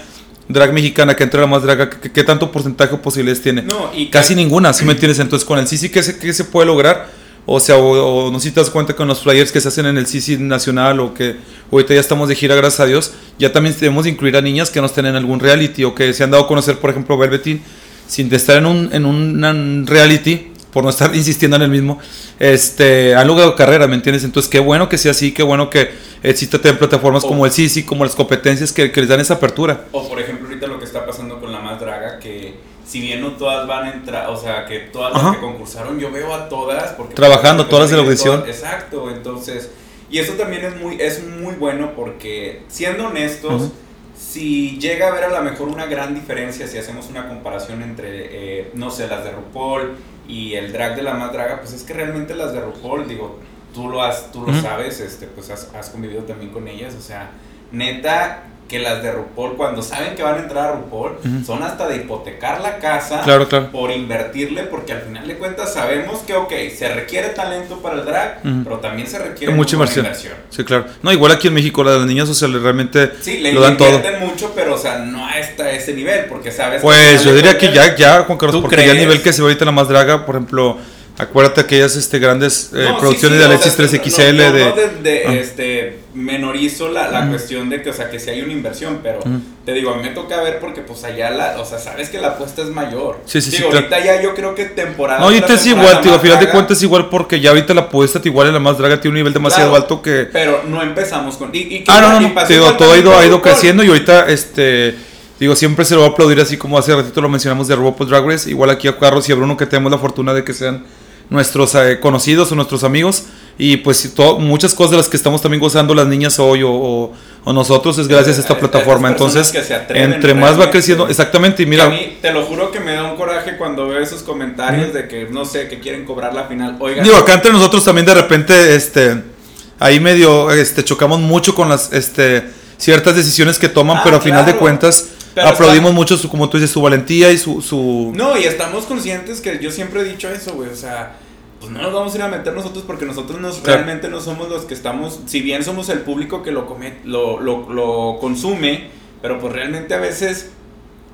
drag mexicana que entre la más draga, ¿qué, tanto porcentaje de posibilidades tiene? No, y Casi ninguna, ¿sí me entiendes? Entonces con el Sisi, ¿qué se, qué se puede lograr? O sea, o, no si te das cuenta con los flyers que se hacen en el CC nacional o que ahorita ya estamos de gira, gracias a Dios, ya también debemos incluir a niñas que no estén en algún reality o que se han dado a conocer, por ejemplo, Velveteen, sin estar en un, en un reality, por no estar *laughs* insistiendo en el mismo, este, han logrado carrera, ¿me entiendes? Entonces, qué bueno que sea así, qué bueno que exista plataformas como el CC, como las competencias que, que les dan esa apertura. O, por ejemplo, ahorita lo que está pasando con la más draga, que si bien no todas van a entrar, o sea, que todas las que concursaron, yo veo a todas. Porque Trabajando todas de la audición. exacto, entonces, y eso también es muy, es muy bueno porque, siendo honestos, si llega a haber a lo mejor una gran diferencia, si hacemos una comparación entre, eh, no sé, las de RuPaul y el drag de la más draga, pues es que realmente las de RuPaul, digo, tú lo, has, tú lo sabes, este, pues has, has convivido también con ellas, o sea, neta, que las de RuPaul, cuando saben que van a entrar a RuPaul, son hasta de hipotecar la casa por invertirle, porque al final de cuentas sabemos que, ok, se requiere talento para el drag, pero también se requiere mucha inversión. Sí, claro. No, igual aquí en México las niñas sociales realmente sí, le lo dan todo. mucho, pero o sea, no hasta ese nivel, porque sabes... Pues yo diría que ya, ya, Juan Carlos, porque ya el nivel que se ve ahorita la más draga, por ejemplo Acuérdate aquellas este, grandes eh, producciones de Alexis 3XL. No, de, de, ah. este, menorizo la, la cuestión de que, o sea, que si hay una inversión, pero te digo, a mí me toca ver porque, pues allá, la, o sea, sabes que la apuesta es mayor. Sí, sí, digo, sí. Ahorita ya yo creo que temporada. No, ahorita es igual, tío, al final de cuentas es igual porque ya ahorita la apuesta, igual en la más draga, tiene un nivel demasiado alto que. Pero no empezamos con. Y, y ah, no, no, digo, todo ha ido, ha ido creciendo y ahorita, este. Digo, siempre se lo va a aplaudir así como hace ratito lo mencionamos de RuPaul Drag Race. Igual aquí a Carlos y a Bruno que tenemos la fortuna de que sean nuestros eh, conocidos o nuestros amigos. Y pues muchas cosas de las que estamos también gozando las niñas hoy o, nosotros es gracias a esta plataforma. Entonces, entre más va creciendo, exactamente. Y mira, a mí te lo juro que me da un coraje cuando veo esos comentarios de que no sé, que quieren cobrar la final. Oigan, digo, acá entre nosotros también de repente, este, ahí medio, este, chocamos mucho con las, este, ciertas decisiones que toman, ah, pero a final de cuentas. Aplaudimos mucho su, como tú dices, su valentía y su, su... No, y estamos conscientes que yo siempre he dicho eso, güey, o sea, pues no nos vamos a ir a meter nosotros porque nosotros nos, realmente no somos los que estamos, si bien somos el público que lo, come, lo, lo, lo consume, pero pues realmente a veces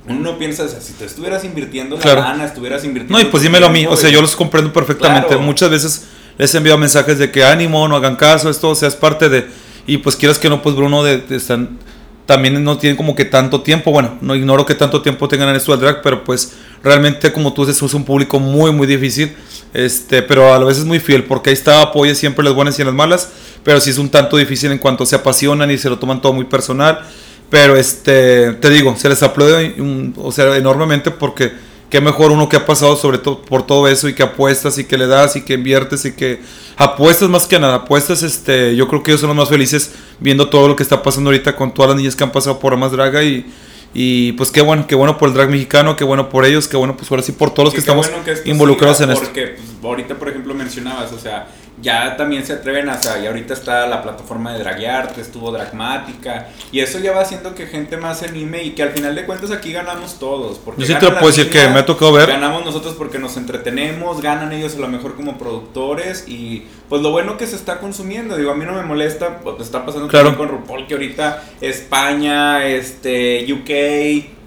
uno piensa, o sea, si te estuvieras invirtiendo la lana, estuvieras invirtiendo... No, y pues dímelo a mí, o sea, yo los comprendo perfectamente. Muchas veces les he enviado mensajes de que ánimo, no hagan caso, esto, o sea, es parte de... Y pues quieras que no, pues Bruno de, están, también no tiene como que tanto tiempo, bueno, no ignoro que tanto tiempo tengan en esto del drag, pero pues realmente como tú dices, es un público muy, muy difícil, este, pero a la vez es muy fiel, porque ahí está, apoya siempre las buenas y las malas, pero sí es un tanto difícil en cuanto se apasionan y se lo toman todo muy personal pero este, te digo, se les aplaude o sea, enormemente porque qué mejor uno que ha pasado sobre todo por todo eso y que apuestas y que le das y que inviertes y que apuestas más que nada, apuestas, este, yo creo que ellos son los más felices viendo todo lo que está pasando ahorita con todas las niñas que han pasado por Amas Draga y, y pues qué bueno, qué bueno por el drag mexicano, qué bueno por ellos, qué bueno pues ahora sí por todos los que estamos involucrados en esto. Porque pues, ahorita por ejemplo mencionabas, o sea, ya también se atreven a, o sea, y ahorita está la plataforma de Draguearte, estuvo Dragmática, y eso ya va haciendo que gente más se anime y que al final de cuentas aquí ganamos todos. Porque Yo sí te puedo decir que me ha tocado ver. Ganamos nosotros porque nos entretenemos, ganan ellos a lo mejor como productores, y pues lo bueno que se está consumiendo, digo, a mí no me molesta, pues está pasando claro. con RuPaul, que ahorita España, este, UK,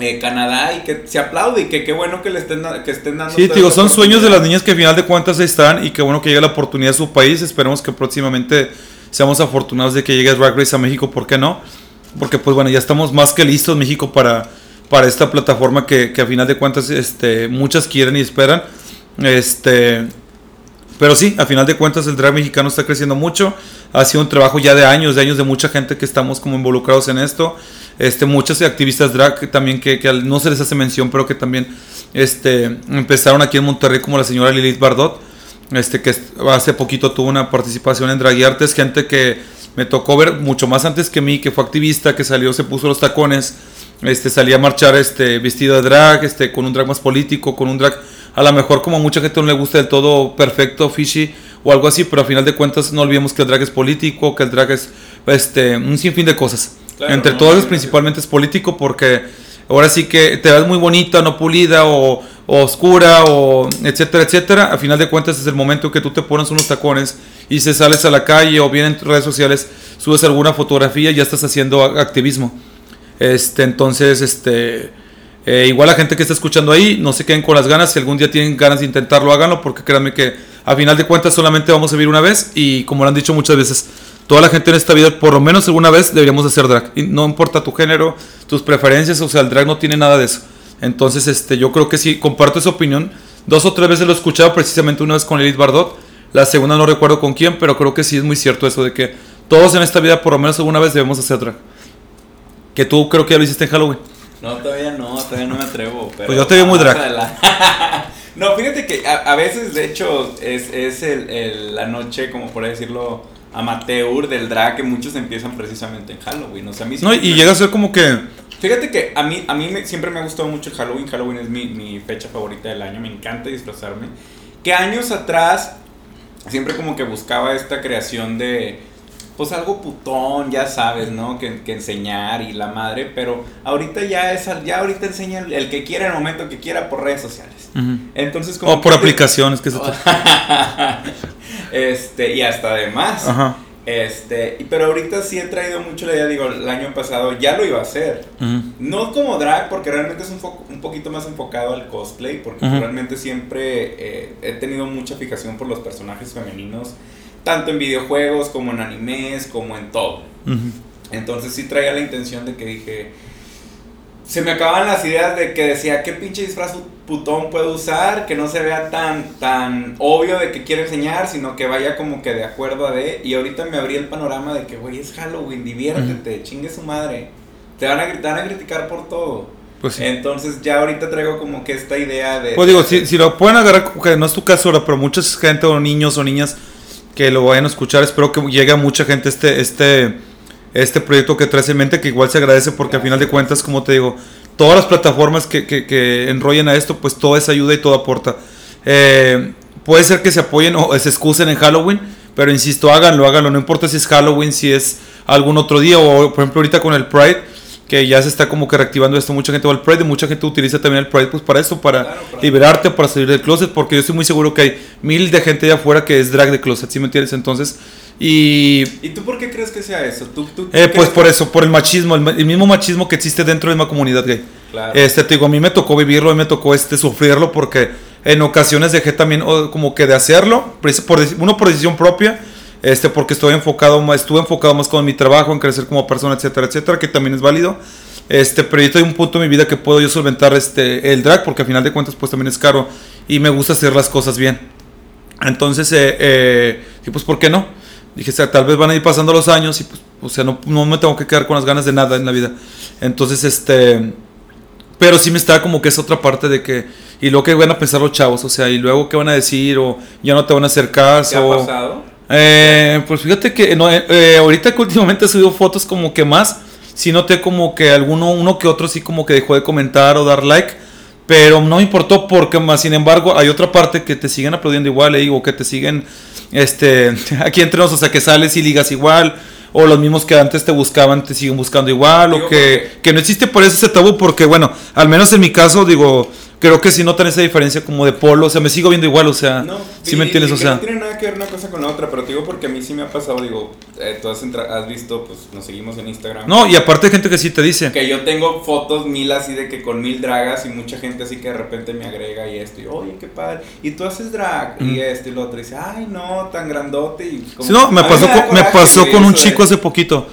eh, Canadá y que se aplaude y que qué bueno que le estén, que estén dando. Sí, digo, son sueños de las niñas que al final de cuentas están y qué bueno que llegue la oportunidad a su país. Esperemos que próximamente seamos afortunados de que llegue Drag Race a México, ¿por qué no? Porque pues bueno, ya estamos más que listos México para, para esta plataforma que, que a final de cuentas este, muchas quieren y esperan. Este, pero sí, a final de cuentas el drag mexicano está creciendo mucho. Ha sido un trabajo ya de años, de años de mucha gente que estamos como involucrados en esto este, muchas activistas drag también que, que, no se les hace mención, pero que también este, empezaron aquí en Monterrey, como la señora Lilith Bardot, este, que hace poquito tuvo una participación en Drag y Artes, gente que me tocó ver mucho más antes que mí, que fue activista, que salió, se puso los tacones, este, salía a marchar este, vestido de drag, este, con un drag más político, con un drag a lo mejor como a mucha gente no le gusta del todo perfecto, fishy o algo así, pero a final de cuentas no olvidemos que el drag es político, que el drag es este, un sinfín de cosas. Entre todos principalmente es político porque ahora sí que te ves muy bonita, no pulida o, oscura o etcétera, etcétera. A final de cuentas es el momento que tú te pones unos tacones y se sales a la calle o bien en redes sociales subes alguna fotografía y ya estás haciendo activismo. Este, entonces, este, eh, igual la gente que está escuchando ahí, no se queden con las ganas. Si algún día tienen ganas de intentarlo, háganlo porque créanme que a final de cuentas solamente vamos a vivir una vez y como lo han dicho muchas veces, toda la gente en esta vida, por lo menos alguna vez, deberíamos hacer drag. Y no importa tu género, tus preferencias, o sea, el drag no tiene nada de eso. Entonces, este, yo creo que sí, comparto esa opinión. Dos o tres veces lo he escuchado, precisamente una vez con Elite Bardot. La segunda no recuerdo con quién, pero creo que sí es muy cierto eso de que todos en esta vida, por lo menos alguna vez, debemos hacer drag. Que tú creo que ya lo hiciste en Halloween. No, todavía no, todavía no me atrevo. pues yo te veo muy drag. *laughs* no, fíjate que a, veces, de hecho, es, es el, la noche, como por decirlo, amateur del drag que muchos empiezan precisamente en Halloween. O sea, a mí no, y llega a ser como que... Fíjate que a mí, a mí siempre me ha gustado mucho el Halloween. Halloween es mi, mi fecha favorita del año. Me encanta disfrazarme. Que años atrás siempre como que buscaba esta creación de pues algo putón, ya sabes, ¿no? Que, que, enseñar y la madre, pero ahorita ya es, ya ahorita enseña el, que quiera en el momento que quiera por redes sociales. Entonces como... O por aplicaciones, que se *laughs* Este, y hasta además. Ajá. Este, pero ahorita sí he traído mucho la idea, digo, el año pasado ya lo iba a hacer. No como drag, porque realmente es un, un poquito más enfocado al cosplay, porque realmente siempre eh, he tenido mucha fijación por los personajes femeninos tanto en videojuegos como en animes, como en todo. Entonces sí traía la intención de que dije, se me acaban las ideas de que decía, ¿qué pinche disfraz putón puedo usar? Que no se vea tan, tan obvio de que quiero enseñar, sino que vaya como que de acuerdo a de... Y ahorita me abrí el panorama de que, güey, es Halloween, diviértete, chingue su madre. Te van a, te van a criticar por todo. Pues Entonces ya ahorita traigo como que esta idea de... Pues digo, si, si lo pueden agarrar, que no es tu caso ahora, pero mucha gente o niños o niñas que lo vayan a escuchar. Espero que llegue a mucha gente este, este, este proyecto que traes en mente, que igual se agradece porque al final de cuentas, como te digo, todas las plataformas que, que, que enrollen a esto, pues todo es ayuda y todo aporta. Eh, puede ser que se apoyen o se excusen en Halloween, pero insisto, háganlo, háganlo. No importa si es Halloween, si es algún otro día o, por ejemplo, ahorita con el Pride, que ya se está como que reactivando esto. Mucha gente va al Pride y mucha gente utiliza también el Pride pues para esto, para Claro, liberarte, para salir del closet, porque yo estoy muy seguro que hay mil de gente allá afuera que es drag de closet, ¿sí me entiendes? Entonces, y ¿Y tú por qué crees que sea eso? ¿Tú, tú eh, pues por que- eso, por el machismo, el, el mismo machismo que existe dentro de la comunidad gay. Claro. Este, te digo, a mí me tocó vivirlo, a mí me tocó este, sufrirlo porque en ocasiones dejé también como que de hacerlo, por, uno por decisión propia, este, porque estoy enfocado más, estuve enfocado más con mi trabajo, en crecer como persona, etcétera, etcétera, que también es válido. Este, pero yo estoy en un punto de mi vida que puedo yo solventar este, el drag, porque al final de cuentas pues también es caro y me gusta hacer las cosas bien. Entonces, eh, eh, y pues, ¿por qué no? Dije, o sea, tal vez van a ir pasando los años y pues, o sea, no, no me tengo que quedar con las ganas de nada en la vida. Entonces, este, pero sí me está como que es otra parte de que, y luego que van a pensar los chavos, o sea, y luego qué van a decir, o ya no te van a hacer ¿Qué ha caso. pasado? Eh, pues fíjate que no, eh, eh, ahorita que últimamente he subido fotos como que más, sí noté como que alguno, uno que otro sí como que dejó de comentar o dar like, pero no me importó porque más sin embargo hay otra parte que te siguen aplaudiendo igual, eh, o que te siguen, este, *laughs* aquí entre nos, o sea, que sales y ligas igual, o los mismos que antes te buscaban te siguen buscando igual, Digo, o que, que no existe por eso ese tabú, porque bueno, al menos en mi caso, digo, creo que sí notan esa diferencia como de polo, o sea, me sigo viendo igual, o sea, No, si y- me entiendes, y o sea. No tiene nada que ver una cosa con la otra, pero te digo porque a mí sí me ha pasado, digo, eh, tú has, has visto, pues nos seguimos en Instagram. No, y aparte hay gente que sí te dice. Que yo tengo fotos mil así de que con mil dragas y mucha gente así que de repente me agrega y esto, y oye, qué padre, y tú haces drag, Mm. y esto y lo otro, y dice, ay, no, tan grandote, y como- Sí, no, me pasó, da con, me pasó con un de- chico hace poquito.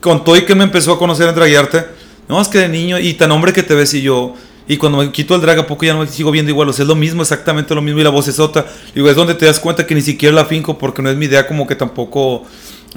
Con todo y que me empezó a conocer en draguearte. No, es que de niño y tan hombre que te ves y yo. Y cuando me quito el drag, ¿a poco ya no me sigo viendo igual? O sea, es lo mismo, exactamente lo mismo. Y la voz es otra. Digo, es donde te das cuenta que ni siquiera la finco porque no es mi idea como que tampoco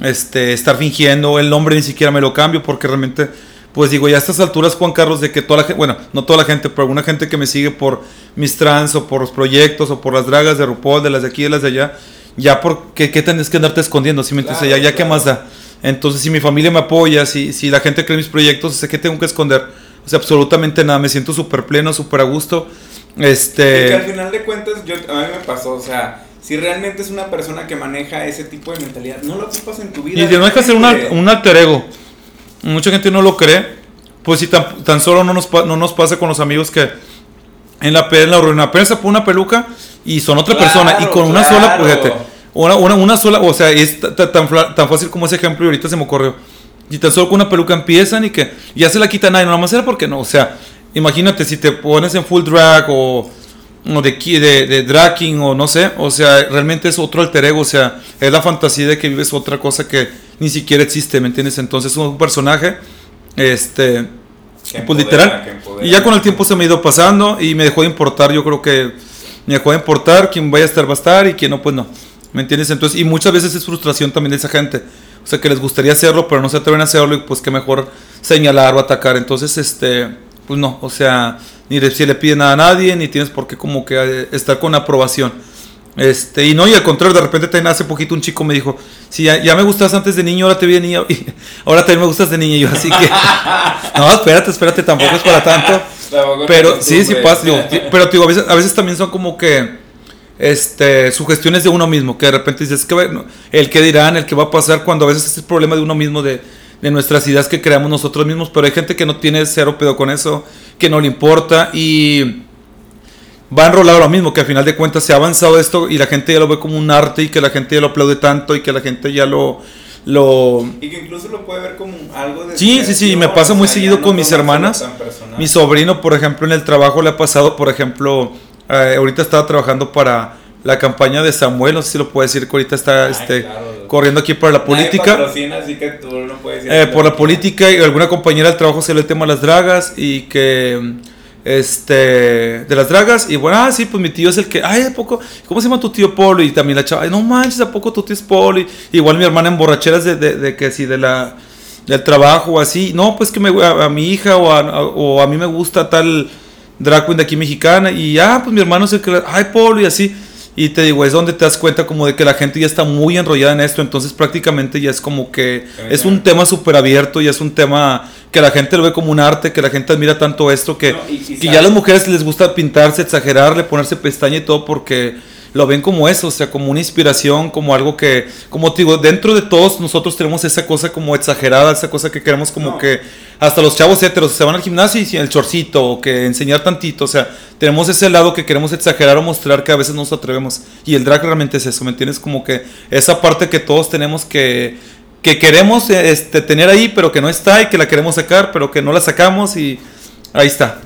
este, estar fingiendo. El nombre ni siquiera me lo cambio porque realmente, pues digo, ya a estas alturas, Juan Carlos, de que toda la gente, bueno, no toda la gente, pero alguna gente que me sigue por mis trans o por los proyectos o por las dragas de RuPaul, de las de aquí de las de allá, ya porque qué tenés que andarte escondiendo, ¿sí me entiendes? Claro, ya, ya qué más da. Entonces, si mi familia me apoya, si, si la gente cree en mis proyectos, sé que tengo que esconder. O sea, absolutamente nada. Me siento súper pleno, súper a gusto. Y que al Este. final de cuentas, yo, a mí me pasó, o sea, si realmente es una persona que maneja ese tipo de mentalidad, no lo ocupas en tu vida. Y no deja de ser un, alter ego. Mucha gente no lo cree. Pues si tan, tan solo no nos, no nos pasa con los amigos que en la, en la reunión apenas se pone una peluca y son otra Claro, persona. Y con una sola, pues, fíjate, una, una, una sola, o sea, es ta- ta- tan, tan fácil como ese ejemplo y ahorita se me ocurrió. Y tan solo con una peluca empiezan y que ya se la quitan nadie, nada más era porque no, o sea, imagínate si te pones en full drag o, o de, de, de drag king o no sé, o sea, realmente es otro alter ego, o sea, es la fantasía de que vives otra cosa que ni siquiera existe, ¿me entiendes? Entonces es un personaje, este, Que pues empodera, literal. que. Y ya con el tiempo se me ha ido pasando y me dejó de importar, yo creo que me dejó de importar, quien vaya a estar va a estar y quien no, pues no. ¿Me entiendes? Entonces, y muchas veces es frustración también de esa gente. O sea, que les gustaría hacerlo, pero no se atreven a hacerlo y pues que mejor señalar o atacar. Entonces, este, pues no, o sea, ni si le pide nada a nadie, ni tienes por qué como que eh, estar con aprobación. Este, y no, y al contrario, de repente también hace poquito un chico me dijo, si ya, ya me gustas antes de niño, ahora te vi de niña, *laughs* y ahora también me gustas de niña, y yo así que, *laughs* no, espérate, espérate, tampoco es para tanto. Tampoco Pero sí, sí pasa, digo, pero digo, a veces, a veces también son como que este sugestiones de uno mismo, que de repente dices, que bueno, el que dirán, el que va a pasar, cuando a veces es el problema de uno mismo, de, de nuestras ideas que creamos nosotros mismos, pero hay gente que no tiene cero pedo con eso, que no le importa y va a enrolar lo mismo, que al final de cuentas se ha avanzado esto y la gente ya lo ve como un arte y que la gente ya lo aplaude tanto y que la gente ya lo... lo Y que incluso lo puede ver como algo de. Sí, sí, sí, me pasa muy seguido con mis hermanas. Mi sobrino, por ejemplo, en el trabajo le ha pasado, por ejemplo, eh, ahorita estaba trabajando para la campaña de Samuel, no sé si lo puedo decir, que ahorita está Ay, este, claro. corriendo aquí para la política. Patrocina, así que tú no puedes ir Eh, por la política y alguna compañera del trabajo se le el tema de las dragas y que este de las dragas y bueno, ah, sí, pues mi tío es el que, ay, ¿a poco? ¿Cómo se llama tu tío Polo? Y también la chava, ay, no manches, ¿a poco tu tío es Polo? Y igual mi hermana en borracheras de, de, de que si de la del trabajo o así, no, pues que me, a, a mi hija o a, a- o a mí me gusta tal drag queen de aquí mexicana y ah, pues mi hermano es el que, ay, Polo y así. Y te digo, es donde te das cuenta como de que la gente ya está muy enrollada en esto, entonces prácticamente ya es como que es un tema súper abierto y es un tema que la gente lo ve como un arte, que la gente admira tanto esto, que, No, y- y que ya a las mujeres les gusta pintarse, exagerarle, ponerse pestaña y todo porque lo ven como eso, o sea, como una inspiración, como algo que, como te digo, dentro de todos nosotros tenemos esa cosa como exagerada, esa cosa que queremos como que hasta los chavos heteros se van al gimnasio y el chorcito, o que enseñar tantito, o sea, tenemos ese lado que queremos exagerar o mostrar que a veces no nos atrevemos. Y el drag realmente es eso, ¿me entiendes? Como que esa parte que todos tenemos que, que queremos este, tener ahí, pero que no está y que la queremos sacar, pero que no la sacamos y ahí está.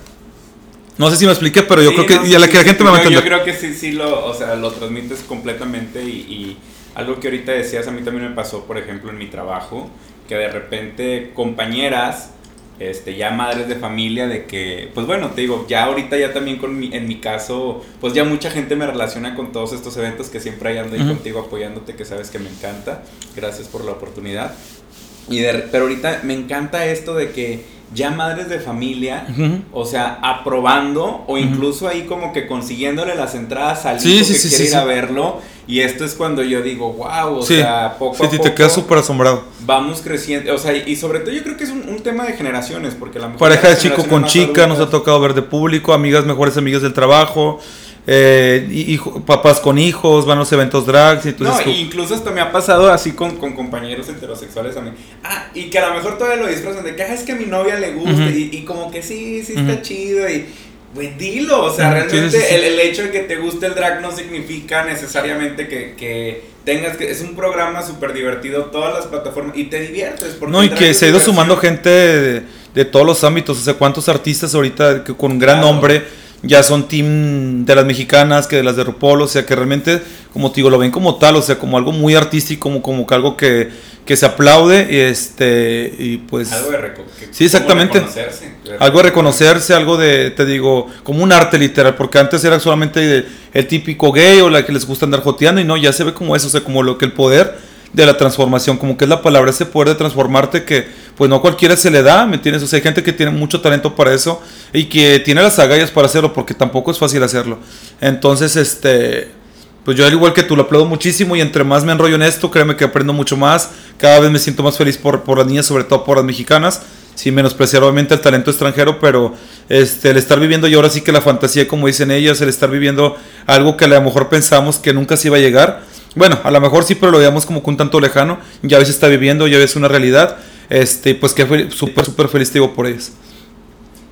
No sé si me expliqué, pero yo creo que, y la, que la gente me va a entender. Yo creo que sí, sí lo, o sea, lo transmites completamente y, y algo que ahorita decías a mí también me pasó, por ejemplo, en mi trabajo, que de repente compañeras este, ya madres de familia, de que, pues bueno, te digo, ya ahorita ya también con mi, en mi caso, pues ya mucha gente me relaciona con todos estos eventos que siempre hay ando ahí contigo apoyándote, que sabes que me encanta. Gracias por la oportunidad. Y de, pero ahorita me encanta esto de que ya madres de familia, o sea, aprobando o incluso ahí como que consiguiéndole las entradas al hijo que quiere ir a verlo. Y esto es cuando yo digo, wow, o sea, poco a poco. te quedas súper asombrado. Vamos creciendo, o sea, y sobre todo yo creo que es un, tema de generaciones, porque la Pareja de chico con chica, nos ha tocado ver de público, amigas, mejores amigas del trabajo eh, papás con hijos, van a los eventos drags. Y no, incluso hasta me ha pasado así con, con, compañeros heterosexuales también. Ah, y que a lo mejor todavía lo disfrazan de que ah, es que a mi novia le gusta y, como que sí, sí está chido y... Pues dilo, o sea, realmente El, el, hecho de que te guste el drag no significa necesariamente que, que tengas que... Es un programa súper divertido, todas las plataformas, y te diviertes. no, y que se ha ido sumando gente de, todos los ámbitos, o sea, cuántos artistas ahorita con gran nombre ya son team de las mexicanas que de las de RuPaul, o sea que realmente, como te digo, lo ven como tal, o sea, como algo muy artístico, como, como algo que, que se aplaude, y este, y pues... Algo de Sí, exactamente. Reconocerse, algo de reconocerse, algo de, te digo, como un arte literal, porque antes era solamente el típico gay o la que les gusta andar joteando, y no, ya se ve como eso, o sea, como lo que el poder de la transformación, como que es la palabra, ese poder de transformarte que pues no cualquiera se le da, ¿me entiendes? O sea, hay gente que tiene mucho talento para eso y que tiene las agallas para hacerlo porque tampoco es fácil hacerlo. Entonces, este, pues yo al igual que tú lo aplaudo muchísimo y entre más me enrollo en esto, créeme que aprendo mucho más, cada vez me siento más feliz por, por las niñas, sobre todo por las mexicanas, sin menospreciar obviamente el talento extranjero, pero este, el estar viviendo y ahora sí que la fantasía, como dicen ellas, el estar viviendo algo que a lo mejor pensamos que nunca se iba a llegar, bueno, a lo mejor sí, pero lo veíamos como que un tanto lejano. Ya ves está viviendo, ya ves una realidad. Este, pues que fue súper, súper feliz, digo, por ellos.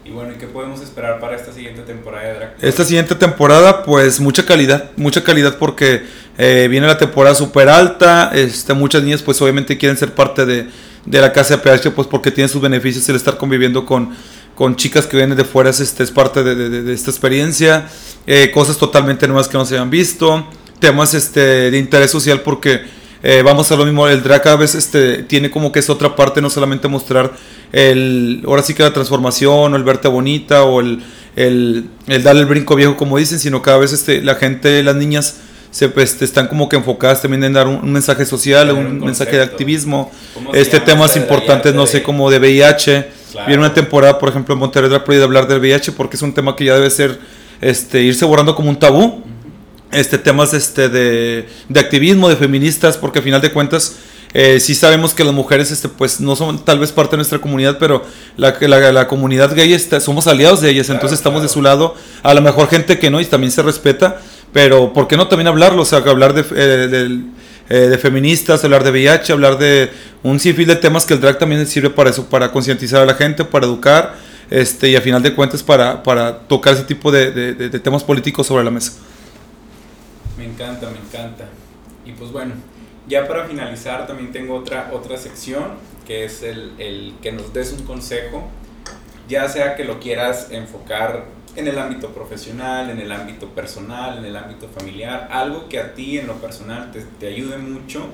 Y bueno, ¿y qué podemos esperar para esta siguiente temporada de Drag Esta siguiente temporada, pues mucha calidad, mucha calidad porque eh, viene la temporada súper alta. Este, muchas niñas, pues obviamente quieren ser parte de, de la casa de PH, pues porque tiene sus beneficios el estar conviviendo con, con chicas que vienen de fuera, este, es parte de, de, de esta experiencia. Eh, cosas totalmente nuevas que no se habían visto temas este, de interés social porque eh, vamos a lo mismo, el drag a veces este, tiene como que es otra parte, no solamente mostrar el, ahora sí que la transformación o el verte bonita o el, el, el darle el brinco viejo como dicen, sino cada vez este, la gente, las niñas se pues, están como que enfocadas también en dar un, mensaje social, un, mensaje de activismo, este temas importantes, no sé, como de VIH. Viene una temporada, por ejemplo, en Monterrey Drag de hablar del VIH porque es un tema que ya debe ser, este, irse borrando como un tabú este, temas este, de, de, activismo, de feministas, porque al final de cuentas eh, sí sabemos que las mujeres este, pues, no son tal vez parte de nuestra comunidad, pero la, la, la comunidad gay está, somos aliados de ellas, entonces estamos de su lado. A lo mejor gente que no y también se respeta, pero ¿por qué no también hablarlo? O sea, hablar de, eh, eh, de feministas, hablar de VIH, hablar de un sinfín de temas que el drag también sirve para eso, para concientizar a la gente, para educar este, y a final de cuentas para, para tocar ese tipo de, de temas políticos sobre la mesa. Me encanta, me encanta. Y pues bueno, ya para finalizar también tengo otra, otra sección que es el, el que nos des un consejo, ya sea que lo quieras enfocar en el ámbito profesional, en el ámbito personal, en el ámbito familiar, algo que a ti en lo personal te, te, ayude mucho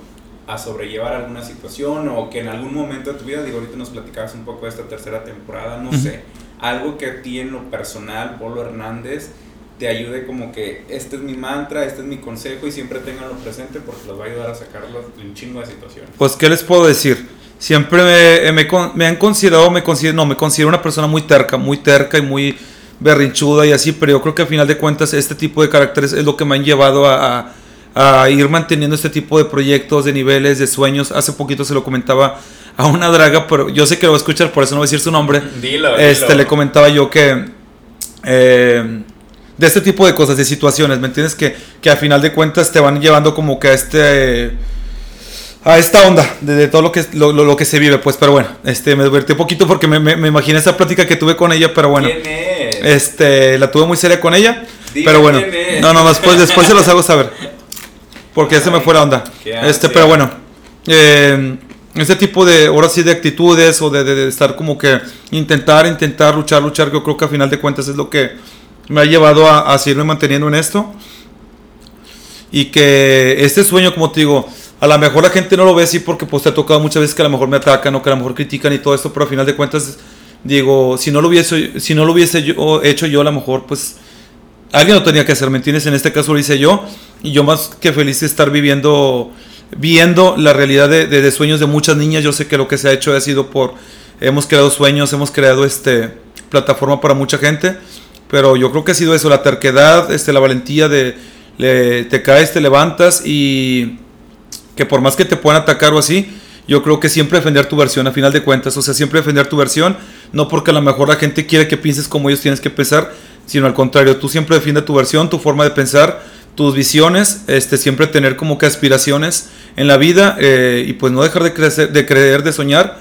a sobrellevar alguna situación o que en algún momento de tu vida, digo, ahorita nos platicabas un poco de esta tercera temporada, no sé, algo que a ti en lo personal, Polo Hernández, te ayude como que este es mi mantra, este es mi consejo y siempre tenganlo presente porque los va a ayudar a sacarlos de un chingo de situaciones. Pues, ¿qué les puedo decir? Siempre me, me, me, han considerado, me considero, no, me considero una persona muy terca, muy terca y muy berrinchuda y así, pero yo creo que a final de cuentas este tipo de caracteres es lo que me han llevado a, a, ir manteniendo este tipo de proyectos, de niveles, de sueños. Hace poquito se lo comentaba a una draga, pero yo sé que lo va a escuchar, por eso no voy a decir su nombre. Dilo, este, Le comentaba yo que... Eh, de este tipo de cosas, de situaciones, ¿me entiendes? Que, que a final de cuentas te van llevando como que a este... a esta onda de, todo lo que, lo, lo, que se vive, pues, pero bueno, este, me divertí un poquito porque me, me, me, imaginé esa plática que tuve con ella, pero bueno. ¿Quién es? Este, la tuve muy seria con ella, Dime pero bueno. quién es. No, no, después, después se los hago saber. Porque ya se me fue la onda. Este, pero bueno. Eh, este tipo de, ahora sí, de actitudes o de, de- de estar como que intentar, intentar, luchar, luchar, yo creo que a final de cuentas es lo que me ha llevado a, a seguirme manteniendo en esto. Y que este sueño, como te digo, a lo mejor la gente no lo ve así porque pues te ha tocado muchas veces que a lo mejor me atacan o que a lo mejor critican y todo esto, pero a final de cuentas, digo, si no lo hubiese, si no lo hubiese yo, hecho yo, a lo mejor pues alguien lo tenía que hacer, ¿me? En este caso lo hice yo y yo más que feliz de estar viviendo, viendo la realidad de, de- de sueños de muchas niñas. Yo sé que lo que se ha hecho ha sido por, hemos creado sueños, hemos creado este plataforma para mucha gente, pero yo creo que ha sido eso, la terquedad, este, la valentía de, te caes, te levantas y que por más que te puedan atacar o así, yo creo que siempre defender tu versión a final de cuentas, o sea, siempre defender tu versión, no porque a lo mejor la gente quiere que pienses como ellos tienes que pensar, sino al contrario, tú siempre defiende tu versión, tu forma de pensar, tus visiones, este, siempre tener como que aspiraciones en la vida eh, y pues no dejar de creer, de soñar.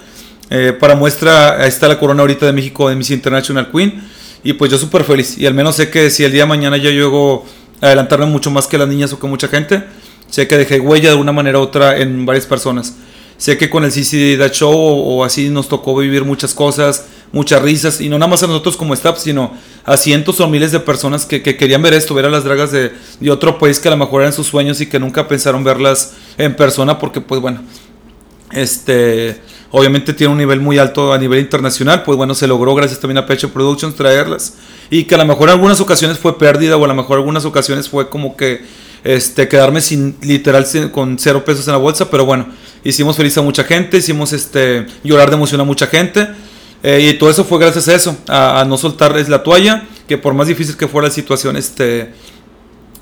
Eh, para muestra, ahí está la corona ahorita de México de Miss International Queen y pues yo súper feliz y al menos sé que si el día de mañana yo llego a adelantarme mucho más que las niñas o que mucha gente, sé que dejé huella de una manera u otra en varias personas. Sé que con el CC That Show o, o así nos tocó vivir muchas cosas, muchas risas, y no nada más a nosotros como staff, sino a cientos o miles de personas que, que querían ver esto, ver a las dragas de, de otro país que a lo mejor eran sus sueños y que nunca pensaron verlas en persona, porque pues bueno, este, obviamente tiene un nivel muy alto a nivel internacional, pues bueno, se logró gracias también a Pecho Productions traerlas y que a lo mejor en algunas ocasiones fue pérdida o a lo mejor en algunas ocasiones fue como que este quedarme sin literal con cero pesos en la bolsa, pero bueno, hicimos feliz a mucha gente, hicimos este llorar de emoción a mucha gente. eh, y todo eso fue gracias a eso, a, a no soltar es la toalla, que por más difícil que fuera la situación, este,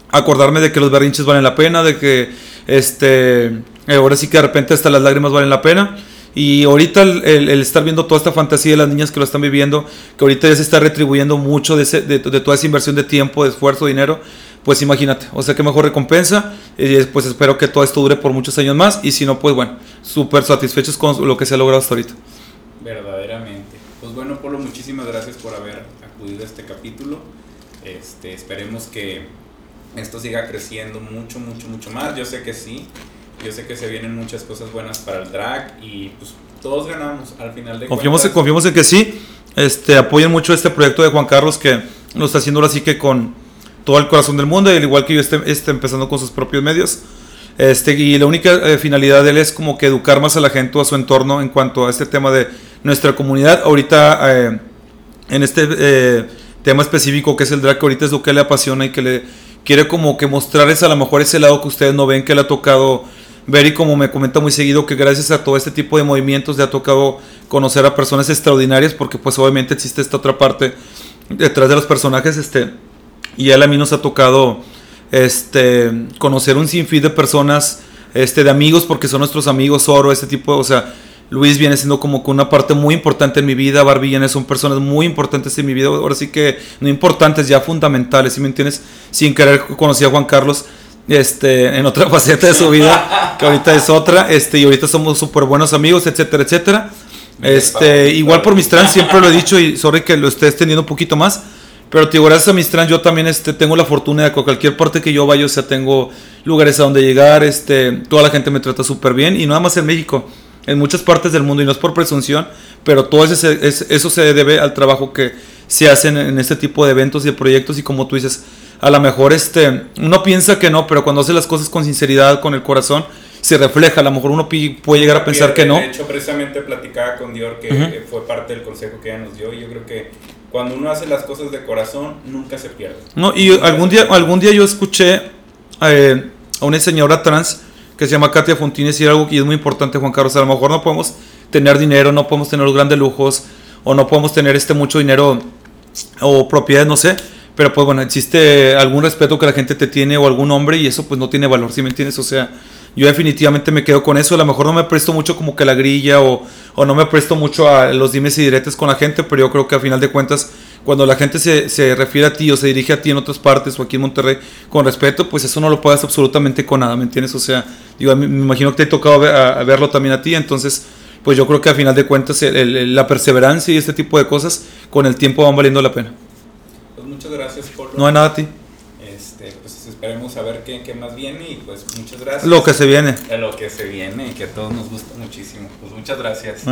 acordarme de que los berrinches valen la pena, de que este eh, ahora sí que de repente hasta las lágrimas valen la pena. Y ahorita el, estar viendo toda esta fantasía de las niñas que lo están viviendo, que ahorita ya se está retribuyendo mucho de, ese- de toda esa inversión de tiempo, de esfuerzo, dinero, pues imagínate, o sea, qué mejor recompensa. Y pues espero que todo esto dure por muchos años más. Y si no, pues bueno, súper satisfechos con lo que se ha logrado hasta ahorita. Verdaderamente. Pues bueno, Polo, muchísimas gracias por haber acudido a este capítulo. Este, esperemos que esto siga creciendo mucho, mucho, mucho más. Yo sé que sí. Yo sé que se vienen muchas cosas buenas para el drag y pues todos ganamos al final de Confiamos, en, confiamos en que sí. Este, apoyen mucho este proyecto de Juan Carlos que lo está haciendo ahora sí que con todo el corazón del mundo, y al igual que yo esté, esté empezando con sus propios medios. Este, y la única eh, finalidad de él es como que educar más a la gente o a su entorno en cuanto a este tema de nuestra comunidad. Ahorita, eh, en este eh, tema específico que es el drag, que ahorita es lo que le apasiona y que le quiere como que mostrarles a lo mejor ese lado que ustedes no ven, que le ha tocado ver y como me comenta muy seguido que gracias a todo este tipo de movimientos le ha tocado conocer a personas extraordinarias porque pues obviamente existe esta otra parte detrás de los personajes este y él a mí nos ha tocado este conocer un sinfín de personas este de amigos porque son nuestros amigos oro este tipo o sea Luis viene siendo como que una parte muy importante en mi vida, Barbie son personas muy importantes en mi vida, ahora sí que no importantes, ya fundamentales, ¿sí me entiendes? Sin querer conocí a Juan Carlos este, en otra *laughs* faceta de su vida, que ahorita es otra, este, y ahorita somos súper buenos amigos, etcétera, etcétera. Este, igual por mis trans, siempre lo he dicho y sorry que lo estés teniendo un poquito más, pero te digo, gracias a mis trans yo también este, tengo la fortuna de que a cualquier parte que yo vaya, o sea, tengo lugares a donde llegar, este, toda la gente me trata súper bien y nada más en México, en muchas partes del mundo y no es por presunción, pero todo ese, es- eso se debe al trabajo que se hacen en este tipo de eventos y de proyectos y como tú dices, a lo mejor este, uno piensa que no, pero cuando hace las cosas con sinceridad, con el corazón, se refleja, a lo mejor uno puede llegar a pensar que no. De hecho, precisamente platicaba con Dior que fue parte del consejo que ella nos dio. Y yo creo que cuando uno hace las cosas de corazón, nunca se pierde. No, y algún día, algún día yo escuché eh, a una señora trans que se llama Katia Fontines y algo que es muy importante, Juan Carlos. A lo mejor no podemos tener dinero, no podemos tener los grandes lujos, o no podemos tener este mucho dinero o propiedades, no sé. Pero pues bueno, existe algún respeto que la gente te tiene o algún hombre y eso pues no tiene valor, ¿sí me entiendes? O sea, yo definitivamente me quedo con eso. A lo mejor no me presto mucho como que la grilla o, o no me presto mucho a los dimes y diretes con la gente, pero yo creo que a final de cuentas, cuando la gente se, se, refiere a ti o se dirige a ti en otras partes o aquí en Monterrey con respeto, pues eso no lo puedes absolutamente con nada, ¿me entiendes? O sea, digo, me imagino que te ha tocado verlo también a ti, entonces, pues yo creo que a final de cuentas la perseverancia y este tipo de cosas con el tiempo van valiendo la pena. Muchas gracias, por No hay nada a ti. Este, pues esperemos a ver qué, qué, más viene y pues muchas gracias. Lo que se viene. lo que se viene y que a todos nos gusta muchísimo. Pues muchas gracias.